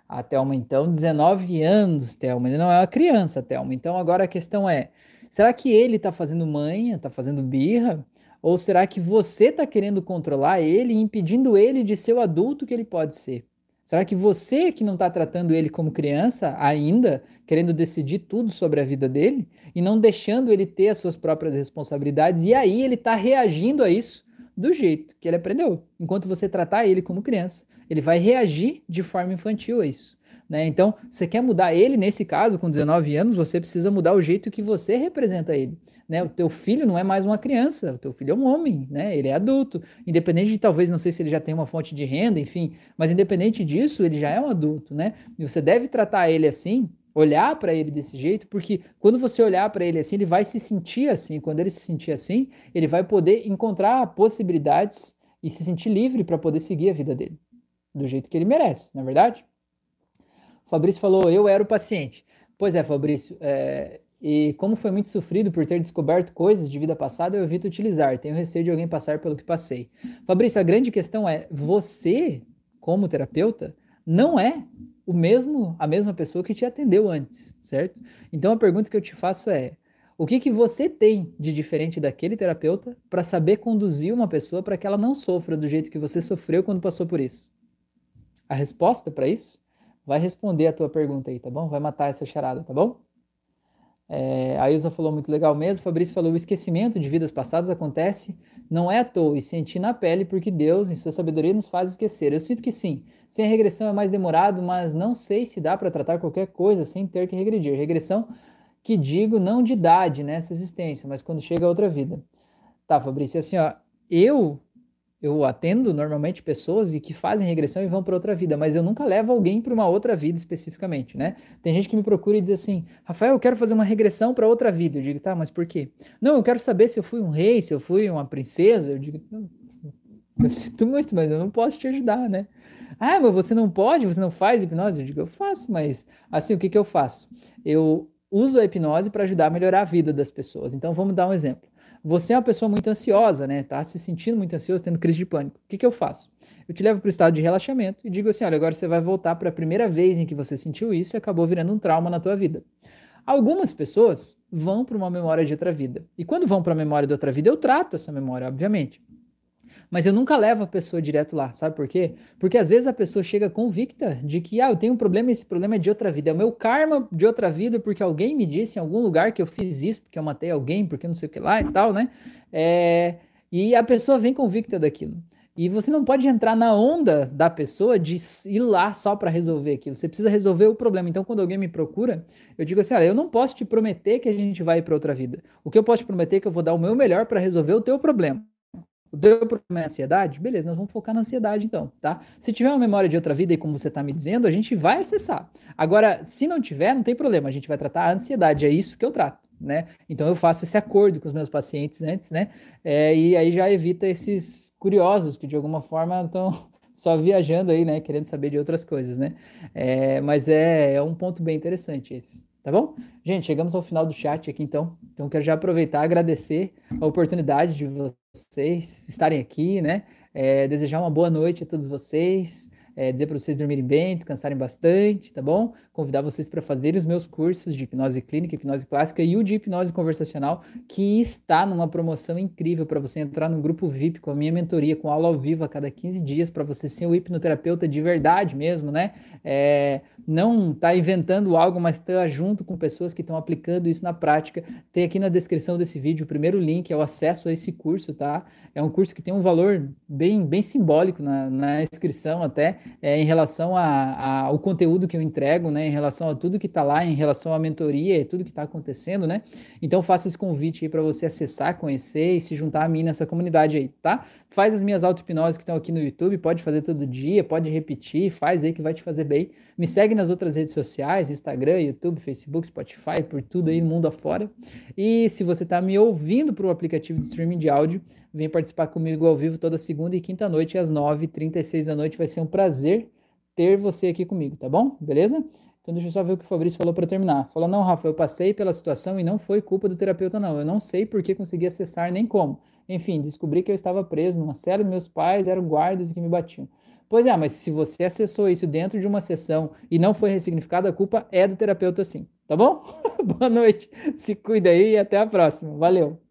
A Thelma, então, 19 anos, Thelma. Ele não é uma criança, Thelma. Então, agora a questão é: será que ele está fazendo manha, está fazendo birra? Ou será que você está querendo controlar ele impedindo ele de ser o adulto que ele pode ser? Será que você que não está tratando ele como criança ainda, querendo decidir tudo sobre a vida dele e não deixando ele ter as suas próprias responsabilidades, e aí ele está reagindo a isso do jeito que ele aprendeu. Enquanto você tratar ele como criança, ele vai reagir de forma infantil a isso. Né? Então, você quer mudar ele, nesse caso, com 19 anos, você precisa mudar o jeito que você representa ele. Né? O teu filho não é mais uma criança, o teu filho é um homem, né? ele é adulto. Independente de talvez, não sei se ele já tem uma fonte de renda, enfim, mas independente disso, ele já é um adulto. Né? E você deve tratar ele assim, olhar para ele desse jeito, porque quando você olhar para ele assim, ele vai se sentir assim. Quando ele se sentir assim, ele vai poder encontrar possibilidades e se sentir livre para poder seguir a vida dele do jeito que ele merece, na é verdade? O Fabrício falou: Eu era o paciente. Pois é, Fabrício. É, e como foi muito sofrido por ter descoberto coisas de vida passada, eu evito utilizar. Tenho receio de alguém passar pelo que passei. Fabrício, a grande questão é: você, como terapeuta, não é o mesmo, a mesma pessoa que te atendeu antes, certo? Então a pergunta que eu te faço é: o que, que você tem de diferente daquele terapeuta para saber conduzir uma pessoa para que ela não sofra do jeito que você sofreu quando passou por isso? A resposta para isso vai responder a tua pergunta aí, tá bom? Vai matar essa charada, tá bom? É, a Ilza falou muito legal mesmo. Fabrício falou: o esquecimento de vidas passadas acontece, não é à toa, e senti na pele, porque Deus, em sua sabedoria, nos faz esquecer. Eu sinto que sim. Sem regressão é mais demorado, mas não sei se dá para tratar qualquer coisa sem ter que regredir. Regressão que digo não de idade nessa existência, mas quando chega a outra vida. Tá, Fabrício, assim, ó, eu eu atendo normalmente pessoas e que fazem regressão e vão para outra vida, mas eu nunca levo alguém para uma outra vida especificamente, né? Tem gente que me procura e diz assim: Rafael, eu quero fazer uma regressão para outra vida. Eu digo, tá, mas por quê? Não, eu quero saber se eu fui um rei, se eu fui uma princesa. Eu digo, eu sinto muito, mas eu não posso te ajudar, né? Ah, mas você não pode, você não faz hipnose? Eu digo, eu faço, mas assim, o que, que eu faço? Eu uso a hipnose para ajudar a melhorar a vida das pessoas. Então, vamos dar um exemplo você é uma pessoa muito ansiosa, né? Tá se sentindo muito ansioso, tendo crise de pânico. O que, que eu faço? Eu te levo para o estado de relaxamento e digo assim: olha, agora você vai voltar para a primeira vez em que você sentiu isso e acabou virando um trauma na tua vida. Algumas pessoas vão para uma memória de outra vida. E quando vão para a memória de outra vida, eu trato essa memória, obviamente. Mas eu nunca levo a pessoa direto lá, sabe por quê? Porque às vezes a pessoa chega convicta de que, ah, eu tenho um problema esse problema é de outra vida. É o meu karma de outra vida porque alguém me disse em algum lugar que eu fiz isso, porque eu matei alguém, porque não sei o que lá e tal, né? É... E a pessoa vem convicta daquilo. E você não pode entrar na onda da pessoa de ir lá só para resolver aquilo. Você precisa resolver o problema. Então, quando alguém me procura, eu digo assim: olha, eu não posso te prometer que a gente vai para outra vida. O que eu posso te prometer é que eu vou dar o meu melhor para resolver o teu problema. O teu problema é ansiedade? Beleza, nós vamos focar na ansiedade então, tá? Se tiver uma memória de outra vida e como você está me dizendo, a gente vai acessar. Agora, se não tiver, não tem problema, a gente vai tratar a ansiedade, é isso que eu trato, né? Então eu faço esse acordo com os meus pacientes antes, né? É, e aí já evita esses curiosos que de alguma forma estão só viajando aí, né? Querendo saber de outras coisas, né? É, mas é, é um ponto bem interessante esse. Tá bom? Gente, chegamos ao final do chat aqui então. Então quero já aproveitar e agradecer a oportunidade de vocês estarem aqui, né? É, desejar uma boa noite a todos vocês é, dizer para vocês dormirem bem, descansarem bastante, tá bom? Convidar vocês para fazerem os meus cursos de hipnose clínica, hipnose clássica e o de hipnose conversacional, que está numa promoção incrível para você entrar no grupo VIP com a minha mentoria, com aula ao vivo a cada 15 dias, para você ser um hipnoterapeuta de verdade mesmo, né? É, não tá inventando algo, mas tá junto com pessoas que estão aplicando isso na prática. Tem aqui na descrição desse vídeo o primeiro link, é o acesso a esse curso, tá? É um curso que tem um valor bem, bem simbólico na, na inscrição até, é, em relação a, ao conteúdo que eu entrego, né, em relação a tudo que está lá, em relação à mentoria e tudo que está acontecendo, né? Então faço esse convite aí para você acessar, conhecer e se juntar a mim nessa comunidade aí, tá? Faz as minhas auto-hipnoses que estão aqui no YouTube, pode fazer todo dia, pode repetir, faz aí que vai te fazer bem. Me segue nas outras redes sociais, Instagram, YouTube, Facebook, Spotify, por tudo aí, mundo afora. E se você está me ouvindo para o aplicativo de streaming de áudio, vem participar comigo ao vivo toda segunda e quinta noite, às 9h36 da noite. Vai ser um prazer ter você aqui comigo, tá bom? Beleza? Então deixa eu só ver o que o Fabrício falou para terminar. Falou, não, Rafa, eu passei pela situação e não foi culpa do terapeuta, não. Eu não sei por que consegui acessar nem como. Enfim, descobri que eu estava preso numa cela e meus pais eram guardas que me batiam. Pois é, mas se você acessou isso dentro de uma sessão e não foi ressignificado, a culpa é do terapeuta sim. Tá bom? Boa noite, se cuida aí e até a próxima. Valeu!